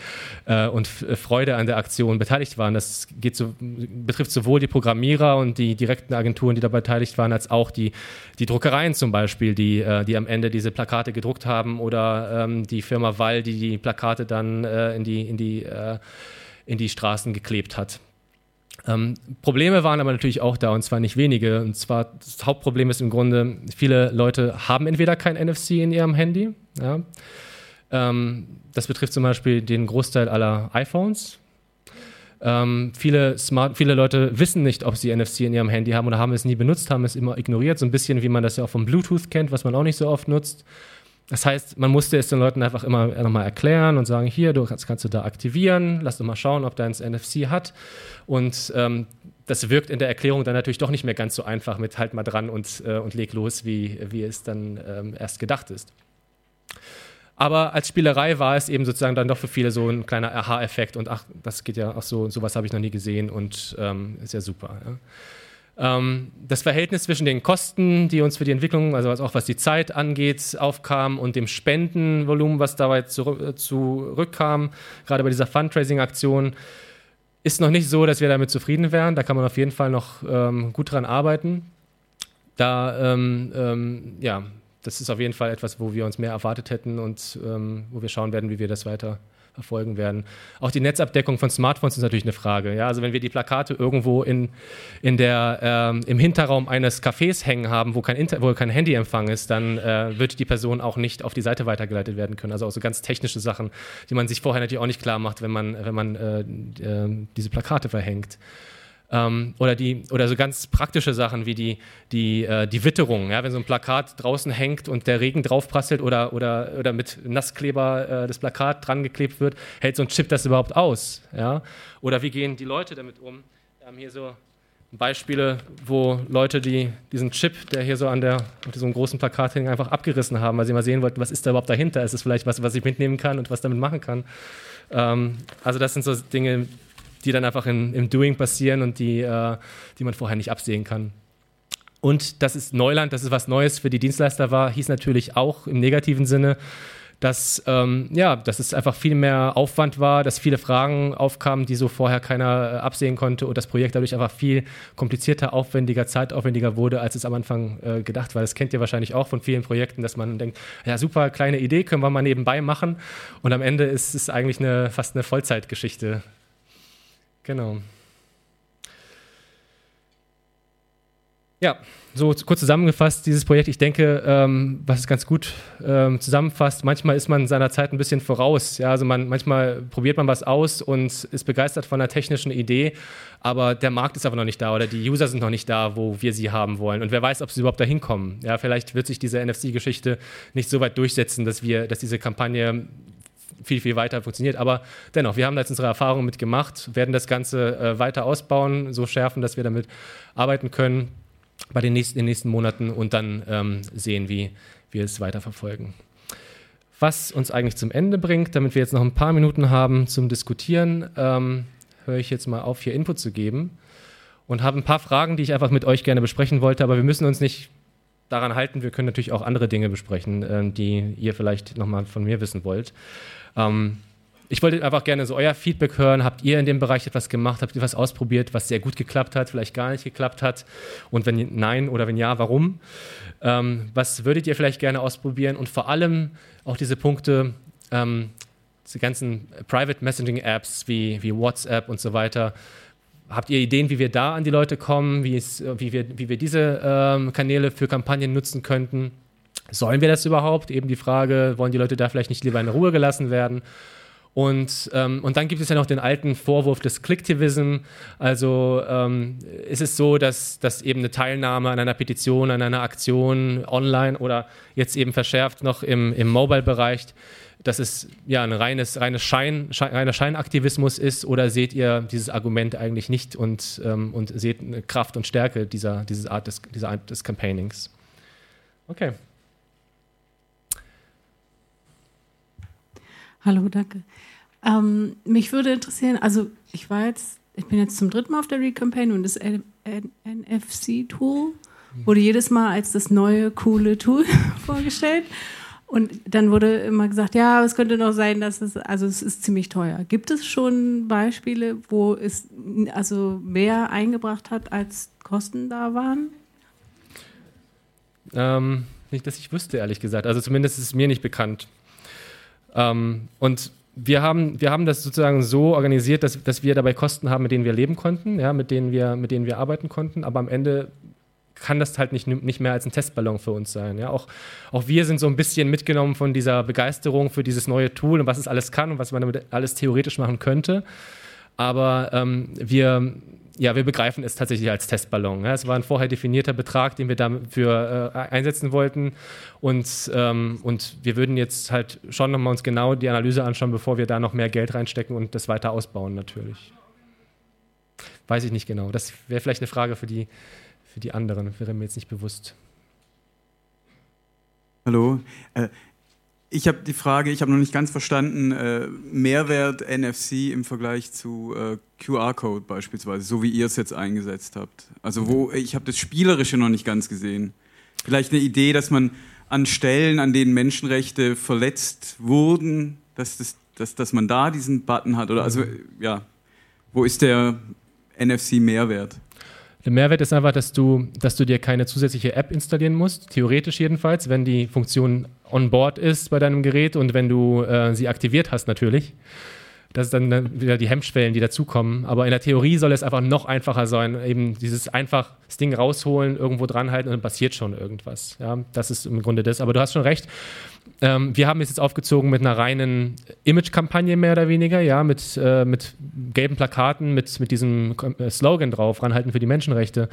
äh, und Freude an der Aktion beteiligt waren. Das geht so, betrifft sowohl die Programmierer und die direkten Agenturen, die da beteiligt waren, als auch die, die Druckereien zum Beispiel, die, äh, die am Ende diese Plakate gedruckt haben oder ähm, die Firma Wall, die die Plakate dann äh, in, die, in, die, äh, in die Straßen geklebt hat. Ähm, Probleme waren aber natürlich auch da und zwar nicht wenige. Und zwar das Hauptproblem ist im Grunde, viele Leute haben entweder kein NFC in ihrem Handy. Ja. Ähm, das betrifft zum Beispiel den Großteil aller iPhones. Ähm, viele, Smart, viele Leute wissen nicht, ob sie NFC in ihrem Handy haben oder haben es nie benutzt, haben es immer ignoriert. So ein bisschen wie man das ja auch vom Bluetooth kennt, was man auch nicht so oft nutzt. Das heißt, man musste es den Leuten einfach immer nochmal erklären und sagen, hier, du kannst, kannst du da aktivieren, lass doch mal schauen, ob dein NFC hat. Und ähm, das wirkt in der Erklärung dann natürlich doch nicht mehr ganz so einfach mit halt mal dran und, äh, und leg los, wie, wie es dann ähm, erst gedacht ist. Aber als Spielerei war es eben sozusagen dann doch für viele so ein kleiner Aha-Effekt und ach, das geht ja auch so, sowas habe ich noch nie gesehen und ähm, ist ja super. Ja. Ähm, das Verhältnis zwischen den Kosten, die uns für die Entwicklung, also auch was die Zeit angeht, aufkam und dem Spendenvolumen, was dabei zurück, zurückkam, gerade bei dieser Fundraising-Aktion, ist noch nicht so, dass wir damit zufrieden wären. Da kann man auf jeden Fall noch ähm, gut dran arbeiten. Da, ähm, ähm, ja, das ist auf jeden Fall etwas, wo wir uns mehr erwartet hätten und ähm, wo wir schauen werden, wie wir das weiter erfolgen werden. Auch die Netzabdeckung von Smartphones ist natürlich eine Frage. Ja? Also wenn wir die Plakate irgendwo in, in der, ähm, im Hinterraum eines Cafés hängen haben, wo kein, Inter wo kein Handyempfang ist, dann äh, wird die Person auch nicht auf die Seite weitergeleitet werden können. Also auch so ganz technische Sachen, die man sich vorher natürlich auch nicht klar macht, wenn man, wenn man äh, äh, diese Plakate verhängt. Ähm, oder, die, oder so ganz praktische Sachen wie die, die, äh, die Witterung. Ja? Wenn so ein Plakat draußen hängt und der Regen draufprasselt oder, oder, oder mit Nasskleber äh, das Plakat dran geklebt wird, hält so ein Chip das überhaupt aus? Ja? Oder wie gehen die Leute damit um? Wir haben hier so Beispiele, wo Leute die, diesen Chip, der hier so an der, auf einem großen Plakat hängt, einfach abgerissen haben, weil sie mal sehen wollten, was ist da überhaupt dahinter? Ist es vielleicht was, was ich mitnehmen kann und was damit machen kann? Ähm, also das sind so Dinge, die dann einfach in, im Doing passieren und die, äh, die man vorher nicht absehen kann. Und das ist Neuland, das ist was Neues für die Dienstleister war, hieß natürlich auch im negativen Sinne, dass, ähm, ja, dass es einfach viel mehr Aufwand war, dass viele Fragen aufkamen, die so vorher keiner äh, absehen konnte und das Projekt dadurch einfach viel komplizierter, aufwendiger, zeitaufwendiger wurde, als es am Anfang äh, gedacht war. Das kennt ihr wahrscheinlich auch von vielen Projekten, dass man denkt, ja super, kleine Idee, können wir mal nebenbei machen und am Ende ist es eigentlich eine, fast eine Ja, so kurz zusammengefasst, dieses Projekt, ich denke, ähm, was es ganz gut ähm, zusammenfasst, manchmal ist man seiner Zeit ein bisschen voraus. Ja, also man, manchmal probiert man was aus und ist begeistert von einer technischen Idee, aber der Markt ist aber noch nicht da oder die User sind noch nicht da, wo wir sie haben wollen. Und wer weiß, ob sie überhaupt dahin kommen. Ja, vielleicht wird sich diese NFC-Geschichte nicht so weit durchsetzen, dass wir, dass diese Kampagne viel, viel weiter funktioniert. Aber dennoch, wir haben da jetzt unsere Erfahrungen mitgemacht, werden das Ganze äh, weiter ausbauen, so schärfen, dass wir damit arbeiten können bei den nächsten, den nächsten Monaten und dann ähm, sehen, wie wir es weiterverfolgen. Was uns eigentlich zum Ende bringt, damit wir jetzt noch ein paar Minuten haben zum Diskutieren, ähm, höre ich jetzt mal auf, hier Input zu geben und habe ein paar Fragen, die ich einfach mit euch gerne besprechen wollte, aber wir müssen uns nicht daran halten. Wir können natürlich auch andere Dinge besprechen, äh, die ihr vielleicht nochmal von mir wissen wollt. Ähm, ich wollte einfach gerne so euer Feedback hören. Habt ihr in dem Bereich etwas gemacht? Habt ihr was ausprobiert, was sehr gut geklappt hat, vielleicht gar nicht geklappt hat? Und wenn nein oder wenn ja, warum? Ähm, was würdet ihr vielleicht gerne ausprobieren? Und vor allem auch diese Punkte, ähm, diese ganzen Private Messaging Apps wie, wie WhatsApp und so weiter. Habt ihr Ideen, wie wir da an die Leute kommen, wie, es, wie, wir, wie wir diese ähm, Kanäle für Kampagnen nutzen könnten? Sollen wir das überhaupt? Eben die Frage, wollen die Leute da vielleicht nicht lieber in Ruhe gelassen werden? Und, ähm, und dann gibt es ja noch den alten Vorwurf des Clicktivism. Also ähm, ist es so, dass, dass eben eine Teilnahme an einer Petition, an einer Aktion online oder jetzt eben verschärft noch im, im Mobile-Bereich, dass es ja ein reines, reines Schein, Schein, reiner Scheinaktivismus ist oder seht ihr dieses Argument eigentlich nicht und, ähm, und seht eine Kraft und Stärke dieser, dieser, Art des, dieser Art des Campaignings? Okay. Hallo, danke. Ähm, mich würde interessieren, also ich war jetzt, ich bin jetzt zum dritten Mal auf der Recampaign und das NFC-Tool wurde jedes Mal als das neue, coole Tool vorgestellt. Und dann wurde immer gesagt, ja, es könnte noch sein, dass es, also es ist ziemlich teuer. Gibt es schon Beispiele, wo es also mehr eingebracht hat, als Kosten da waren? Ähm, nicht, dass ich wüsste, ehrlich gesagt. Also zumindest ist es mir nicht bekannt. Ähm, und wir haben, wir haben das sozusagen so organisiert, dass, dass wir dabei Kosten haben, mit denen wir leben konnten, ja, mit, denen wir, mit denen wir arbeiten konnten, aber am Ende kann das halt nicht, nicht mehr als ein Testballon für uns sein. Ja? Auch, auch wir sind so ein bisschen mitgenommen von dieser Begeisterung für dieses neue Tool und was es alles kann und was man damit alles theoretisch machen könnte. Aber ähm, wir, ja, wir begreifen es tatsächlich als Testballon. Es war ein vorher definierter Betrag, den wir dafür äh, einsetzen wollten. Und, ähm, und wir würden jetzt halt schon nochmal uns genau die Analyse anschauen, bevor wir da noch mehr Geld reinstecken und das weiter ausbauen natürlich. Weiß ich nicht genau. Das wäre vielleicht eine Frage für die, für die anderen, wäre mir jetzt nicht bewusst. Hallo. Äh, ich habe die Frage, ich habe noch nicht ganz verstanden, äh, Mehrwert NFC im Vergleich zu äh, QR-Code beispielsweise, so wie ihr es jetzt eingesetzt habt. Also wo ich habe das Spielerische noch nicht ganz gesehen. Vielleicht eine Idee, dass man an Stellen, an denen Menschenrechte verletzt wurden, dass, das, dass, dass man da diesen Button hat. Oder also ja, wo ist der NFC-Mehrwert? Der Mehrwert ist einfach, dass du, dass du dir keine zusätzliche App installieren musst, theoretisch jedenfalls, wenn die Funktion on board ist bei deinem Gerät und wenn du äh, sie aktiviert hast natürlich. Das ist dann wieder die Hemmschwellen, die dazukommen. Aber in der Theorie soll es einfach noch einfacher sein, eben dieses einfach das Ding rausholen, irgendwo dranhalten und dann passiert schon irgendwas. Ja, das ist im Grunde das. Aber du hast schon recht. Ähm, wir haben es jetzt aufgezogen mit einer reinen Image-Kampagne mehr oder weniger, ja, mit, äh, mit gelben Plakaten, mit, mit diesem äh, Slogan drauf, ranhalten für die Menschenrechte.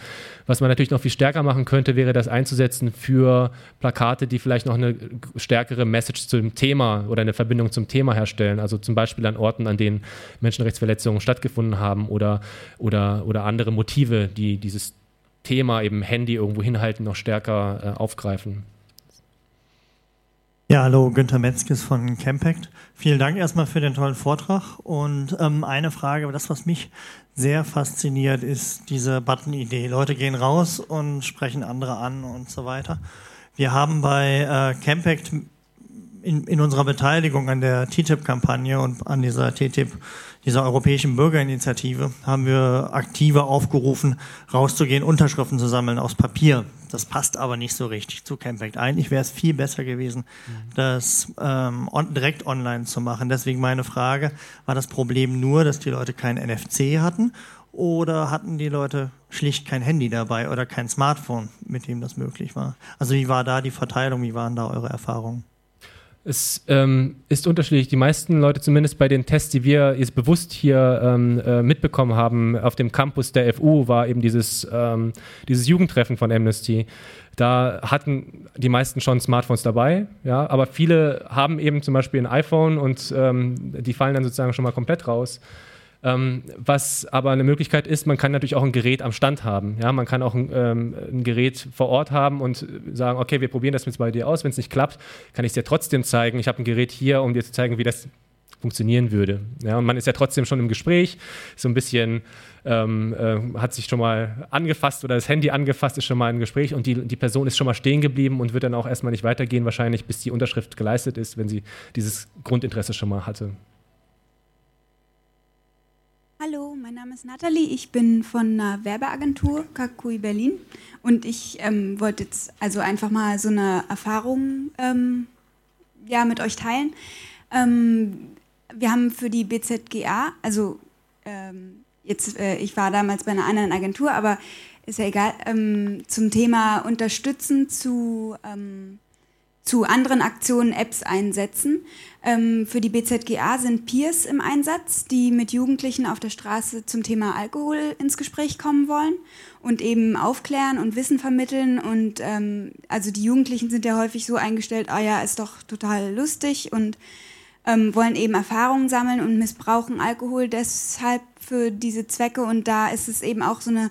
Was man natürlich noch viel stärker machen könnte, wäre das einzusetzen für Plakate, die vielleicht noch eine stärkere Message zum Thema oder eine Verbindung zum Thema herstellen. Also zum Beispiel an Orten, an denen Menschenrechtsverletzungen stattgefunden haben oder, oder, oder andere Motive, die dieses Thema eben Handy irgendwo hinhalten, noch stärker äh, aufgreifen. Ja, hallo, Günther Metzkes von Campact. Vielen Dank erstmal für den tollen Vortrag. Und ähm, eine Frage, das, was mich sehr fasziniert, ist diese Button-Idee. Leute gehen raus und sprechen andere an und so weiter. Wir haben bei äh, Campact in, in unserer Beteiligung an der TTIP-Kampagne und an dieser TTIP dieser europäischen Bürgerinitiative haben wir aktiver aufgerufen, rauszugehen, Unterschriften zu sammeln aus Papier. Das passt aber nicht so richtig zu Campact. Eigentlich wäre es viel besser gewesen, mhm. das ähm, on, direkt online zu machen. Deswegen meine Frage, war das Problem nur, dass die Leute kein NFC hatten Oder hatten die Leute schlicht kein Handy dabei oder kein Smartphone, mit dem das möglich war? Also wie war da die Verteilung, wie waren da eure Erfahrungen? Es ähm, ist unterschiedlich. Die meisten Leute, zumindest bei den Tests, die wir jetzt bewusst hier ähm, äh, mitbekommen haben, auf dem Campus der FU war eben dieses, ähm, dieses Jugendtreffen von Amnesty. Da hatten die meisten schon Smartphones dabei, ja, aber viele haben eben zum Beispiel ein iPhone und ähm, die fallen dann sozusagen schon mal komplett raus. Ähm, was aber eine Möglichkeit ist, man kann natürlich auch ein Gerät am Stand haben. Ja? Man kann auch ein, ähm, ein Gerät vor Ort haben und sagen, okay, wir probieren das jetzt bei dir aus. Wenn es nicht klappt, kann ich es dir trotzdem zeigen. Ich habe ein Gerät hier, um dir zu zeigen, wie das funktionieren würde. Ja, und man ist ja trotzdem schon im Gespräch, so ein bisschen ähm, äh, hat sich schon mal angefasst oder das Handy angefasst, ist schon mal im Gespräch und die, die Person ist schon mal stehen geblieben und wird dann auch erstmal nicht weitergehen, wahrscheinlich bis die Unterschrift geleistet ist, wenn sie dieses Grundinteresse schon mal hatte. Hallo, mein Name ist Nathalie. Ich bin von einer Werbeagentur Kakui Berlin und ich ähm, wollte jetzt also einfach mal so eine Erfahrung ähm, ja, mit euch teilen. Ähm, wir haben für die BZGA, also ähm, jetzt, äh, ich war damals bei einer anderen Agentur, aber ist ja egal, ähm, zum Thema Unterstützen zu ähm, zu anderen Aktionen Apps einsetzen. Ähm, für die BZGA sind Peers im Einsatz, die mit Jugendlichen auf der Straße zum Thema Alkohol ins Gespräch kommen wollen und eben aufklären und Wissen vermitteln. Und ähm, also die Jugendlichen sind ja häufig so eingestellt, ah ja, ist doch total lustig und ähm, wollen eben Erfahrungen sammeln und missbrauchen Alkohol deshalb für diese Zwecke. Und da ist es eben auch so eine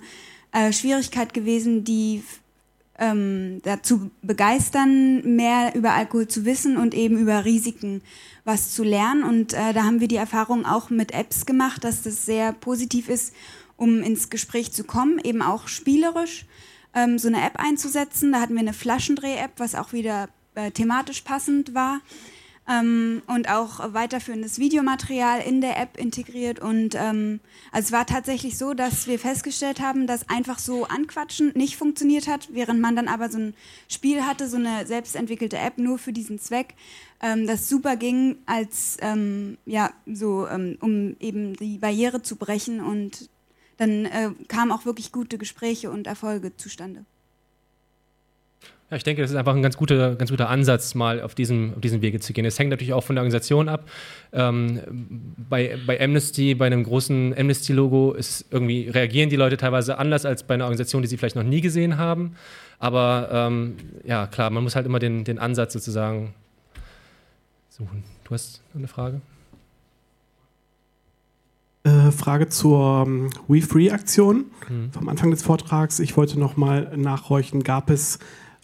äh, Schwierigkeit gewesen, die ähm, dazu begeistern, mehr über Alkohol zu wissen und eben über Risiken was zu lernen. Und äh, da haben wir die Erfahrung auch mit Apps gemacht, dass das sehr positiv ist, um ins Gespräch zu kommen, eben auch spielerisch ähm, so eine App einzusetzen. Da hatten wir eine Flaschendreh-App, was auch wieder äh, thematisch passend war ähm, und auch weiterführendes Videomaterial in der App integriert. Und ähm, also es war tatsächlich so, dass wir festgestellt haben, dass einfach so Anquatschen nicht funktioniert hat, während man dann aber so ein Spiel hatte, so eine selbstentwickelte App nur für diesen Zweck, ähm, das super ging, als ähm, ja so ähm, um eben die Barriere zu brechen und dann äh, kamen auch wirklich gute Gespräche und Erfolge zustande. Ja, ich denke, das ist einfach ein ganz guter, ganz guter Ansatz, mal auf diesem, auf diesem Wege zu gehen. Es hängt natürlich auch von der Organisation ab. Ähm, bei, bei Amnesty, bei einem großen Amnesty-Logo, ist irgendwie reagieren die Leute teilweise anders als bei einer Organisation, die sie vielleicht noch nie gesehen haben. Aber ähm, ja, klar, man muss halt immer den, den Ansatz sozusagen suchen. Du hast eine Frage? Äh, Frage zur ähm, We Free Aktion hm. vom Anfang des Vortrags. Ich wollte noch mal nachhorchen, gab es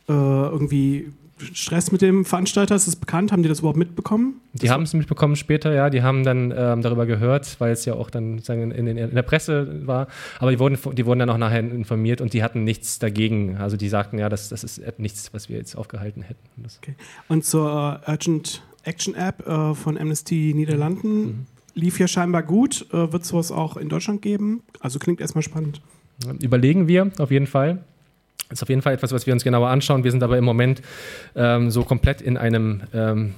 äh, irgendwie Stress mit dem Veranstalter? Ist das bekannt? Haben die das überhaupt mitbekommen? Die haben es mitbekommen später, ja. Die haben dann ähm, darüber gehört, weil es ja auch dann sagen, in, in, in, der Presse war. Aber die wurden, die wurden dann auch nachher informiert und die hatten nichts dagegen. Also die sagten, ja, das, das ist nichts, was wir jetzt aufgehalten hätten. Okay. Und zur Urgent Action App äh, von Amnesty Niederlanden mhm. lief ja scheinbar gut. Äh, Wird es sowas auch in Deutschland geben? Also klingt erstmal spannend. Überlegen wir auf jeden Fall. Das ist auf jeden Fall etwas, was wir uns genauer anschauen. Wir sind aber im Moment ähm, so komplett in einem ähm,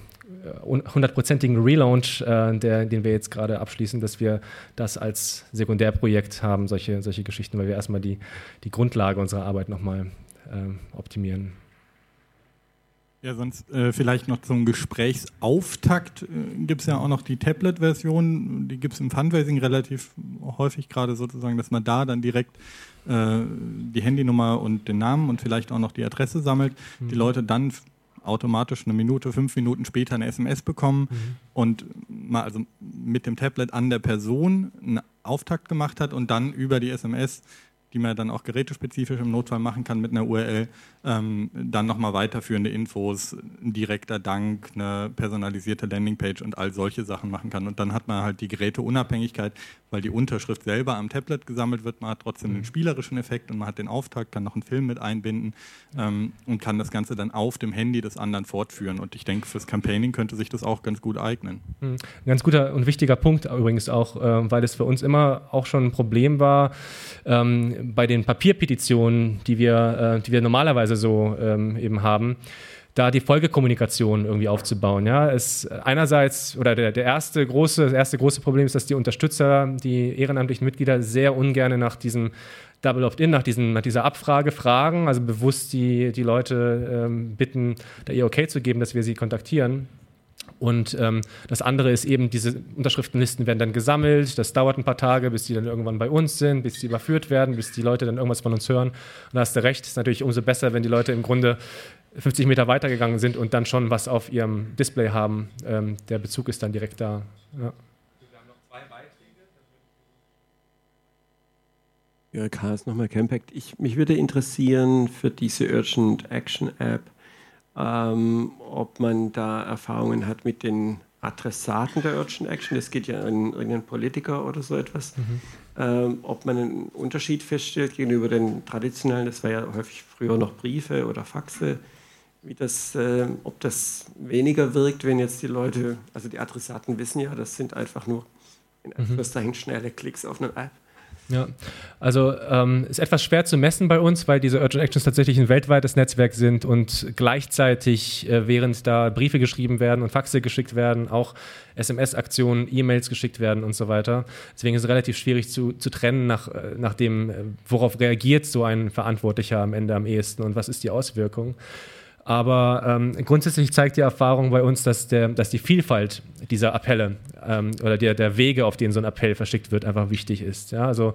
hundertprozentigen Relaunch, äh, der, den wir jetzt gerade abschließen, dass wir das als Sekundärprojekt haben, solche, solche Geschichten, weil wir erstmal die, die Grundlage unserer Arbeit nochmal äh, optimieren. Ja, sonst äh, vielleicht noch zum Gesprächsauftakt äh, gibt es ja auch noch die Tablet-Version, die gibt es im Fundraising relativ häufig gerade sozusagen, dass man da dann direkt äh, die Handynummer und den Namen und vielleicht auch noch die Adresse sammelt, mhm. die Leute dann automatisch eine Minute, fünf Minuten später eine SMS bekommen mhm. und mal also mit dem Tablet an der Person einen Auftakt gemacht hat und dann über die SMS die man dann auch gerätespezifisch im Notfall machen kann mit einer URL, ähm, dann nochmal weiterführende Infos, ein direkter Dank, eine personalisierte Landingpage und all solche Sachen machen kann. Und dann hat man halt die Geräteunabhängigkeit, weil die Unterschrift selber am Tablet gesammelt wird. Man hat trotzdem den mhm. spielerischen Effekt und man hat den Auftakt, kann noch einen Film mit einbinden ähm, und kann das Ganze dann auf dem Handy des anderen fortführen. Und ich denke, fürs Campaigning könnte sich das auch ganz gut eignen. Mhm. Ein ganz guter und wichtiger Punkt übrigens auch, äh, weil es für uns immer auch schon ein Problem war, ähm, bei den Papierpetitionen, die wir, äh, die wir normalerweise so ähm, eben haben, da die Folgekommunikation irgendwie aufzubauen. Ja, es einerseits oder der, der erste große, das erste große Problem ist, dass die Unterstützer, die ehrenamtlichen Mitglieder sehr ungern nach diesem Double Opt-in, nach, nach dieser Abfrage fragen, also bewusst die, die Leute ähm, bitten, da ihr okay zu geben, dass wir sie kontaktieren. Und ähm, das andere ist eben, diese Unterschriftenlisten werden dann gesammelt. Das dauert ein paar Tage, bis die dann irgendwann bei uns sind, bis die überführt werden, bis die Leute dann irgendwas von uns hören. Und da hast du recht, ist natürlich umso besser, wenn die Leute im Grunde 50 Meter weitergegangen sind und dann schon was auf ihrem Display haben. Ähm, der Bezug ist dann direkt da. Ja. Ja, Karls nochmal Campact. Ich, mich würde interessieren für diese Urgent Action App, ähm, ob man da Erfahrungen hat mit den Adressaten der Urgent Action. Das geht ja an irgendeinen Politiker oder so etwas. Mhm. Ähm, ob man einen Unterschied feststellt gegenüber den traditionellen, das war ja häufig früher noch Briefe oder Faxe, wie das, äh, ob das weniger wirkt, wenn jetzt die Leute, also die Adressaten wissen ja, das sind einfach nur in mhm. Anführungszeichen schnelle Klicks auf eine App. Ja, also ähm, ist etwas schwer zu messen bei uns, weil diese Urgent Actions tatsächlich ein weltweites Netzwerk sind und gleichzeitig, äh, während da Briefe geschrieben werden und Faxe geschickt werden, auch SMS-Aktionen, E-Mails geschickt werden und so weiter. Deswegen ist es relativ schwierig zu, zu trennen, nach, äh, nach dem, äh, worauf reagiert so ein Verantwortlicher am Ende am ehesten und was ist die Auswirkung. Aber ähm, grundsätzlich zeigt die Erfahrung bei uns, dass, der, dass die Vielfalt dieser Appelle ähm, oder der, der Wege, auf denen so ein Appell verschickt wird, einfach wichtig ist. Ja? Also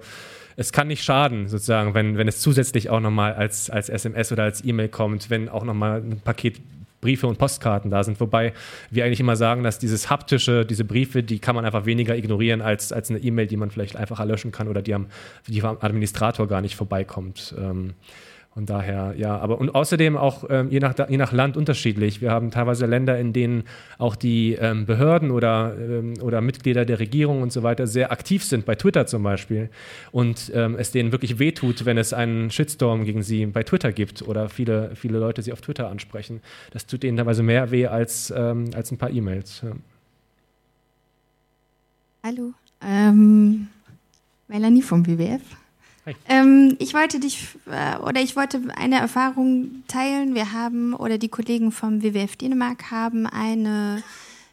es kann nicht schaden, sozusagen, wenn, wenn es zusätzlich auch nochmal als, als SMS oder als E-Mail kommt, wenn auch nochmal ein Paket Briefe und Postkarten da sind. Wobei wir eigentlich immer sagen, dass dieses haptische, diese Briefe, die kann man einfach weniger ignorieren als, als eine E-Mail, die man vielleicht einfach erlöschen kann oder die am, die am Administrator gar nicht vorbeikommt. Ähm, und daher, ja, aber und außerdem auch ähm, je, nach, je nach Land unterschiedlich. Wir haben teilweise Länder, in denen auch die ähm, Behörden oder, ähm, oder Mitglieder der Regierung und so weiter sehr aktiv sind, bei Twitter zum Beispiel. Und ähm, es denen wirklich wehtut, wenn es einen Shitstorm gegen sie bei Twitter gibt oder viele, viele Leute sie auf Twitter ansprechen. Das tut denen teilweise mehr weh als, ähm, als ein paar E-Mails. Ja. Hallo, ähm, Melanie vom WWF. Ähm, ich wollte dich äh, oder ich wollte eine Erfahrung teilen. Wir haben oder die Kollegen vom WWF Dänemark haben eine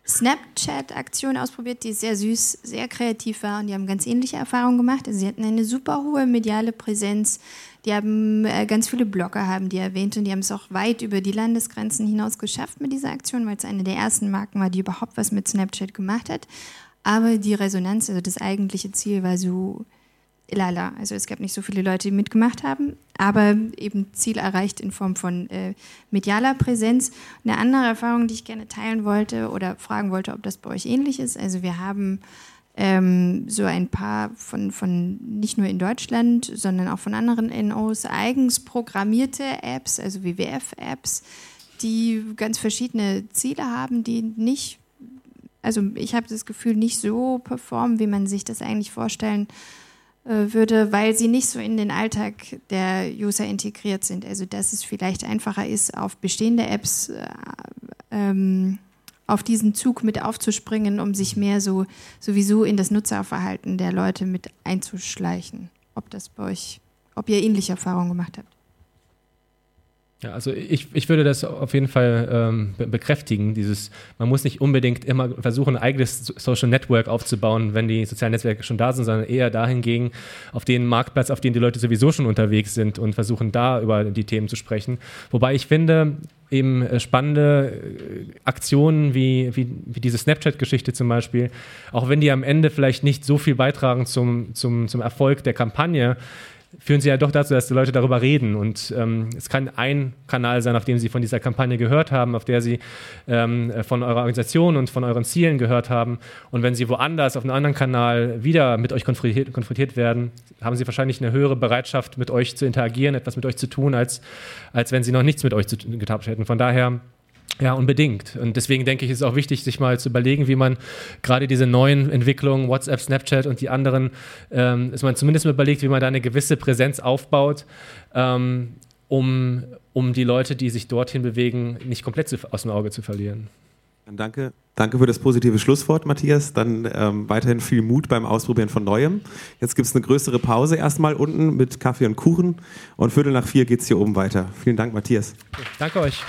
Snapchat-Aktion ausprobiert, die sehr süß, sehr kreativ war und die haben ganz ähnliche Erfahrungen gemacht. Also sie hatten eine super hohe mediale Präsenz. Die haben äh, ganz viele Blogger haben die erwähnt und die haben es auch weit über die Landesgrenzen hinaus geschafft mit dieser Aktion, weil es eine der ersten Marken war, die überhaupt was mit Snapchat gemacht hat. Aber die Resonanz, also das eigentliche Ziel war so lala. Also es gab nicht so viele Leute, die mitgemacht haben, aber eben Ziel erreicht in Form von äh, medialer Präsenz. Eine andere Erfahrung, die ich gerne teilen wollte oder fragen wollte, ob das bei euch ähnlich ist. Also wir haben ähm, so ein paar von, von nicht nur in Deutschland, sondern auch von anderen NOs eigens programmierte Apps, also WWF-Apps, die ganz verschiedene Ziele haben, die nicht, also ich habe das Gefühl, nicht so performen, wie man sich das eigentlich vorstellen kann würde, weil sie nicht so in den Alltag der User integriert sind. Also dass es vielleicht einfacher ist, auf bestehende Apps äh, ähm, auf diesen Zug mit aufzuspringen, um sich mehr so sowieso in das Nutzerverhalten der Leute mit einzuschleichen. Ob das bei euch, ob ihr ähnliche Erfahrungen gemacht habt. Ja, also ich, ich würde das auf jeden Fall ähm, bekräftigen. Dieses, man muss nicht unbedingt immer versuchen, ein eigenes Social Network aufzubauen, wenn die sozialen Netzwerke schon da sind, sondern eher dahingegen auf den Marktplatz, auf den die Leute sowieso schon unterwegs sind und versuchen da über die Themen zu sprechen. Wobei ich finde, eben äh, spannende äh, Aktionen wie, wie, wie diese Snapchat-Geschichte zum Beispiel, auch wenn die am Ende vielleicht nicht so viel beitragen zum, zum, zum Erfolg der Kampagne, führen sie ja doch dazu, dass die Leute darüber reden. Und ähm, es kann ein Kanal sein, auf dem sie von dieser Kampagne gehört haben, auf der sie ähm, von eurer Organisation und von euren Zielen gehört haben. Und wenn sie woanders auf einem anderen Kanal wieder mit euch konfrontiert, konfrontiert werden, haben sie wahrscheinlich eine höhere Bereitschaft, mit euch zu interagieren, etwas mit euch zu tun, als, als wenn sie noch nichts mit euch zu, getan hätten. Von daher ja, unbedingt. Und deswegen denke ich, ist es auch wichtig, sich mal zu überlegen, wie man gerade diese neuen Entwicklungen, WhatsApp, Snapchat und die anderen, ähm, dass man zumindest mal überlegt, wie man da eine gewisse Präsenz aufbaut, ähm, um, um die Leute, die sich dorthin bewegen, nicht komplett zu, aus dem Auge zu verlieren. Dann danke, danke für das positive Schlusswort, Matthias. Dann ähm, weiterhin viel Mut beim Ausprobieren von Neuem. Jetzt gibt es eine größere Pause erstmal unten mit Kaffee und Kuchen und Viertel nach vier geht es hier oben weiter. Vielen Dank, Matthias. Danke euch.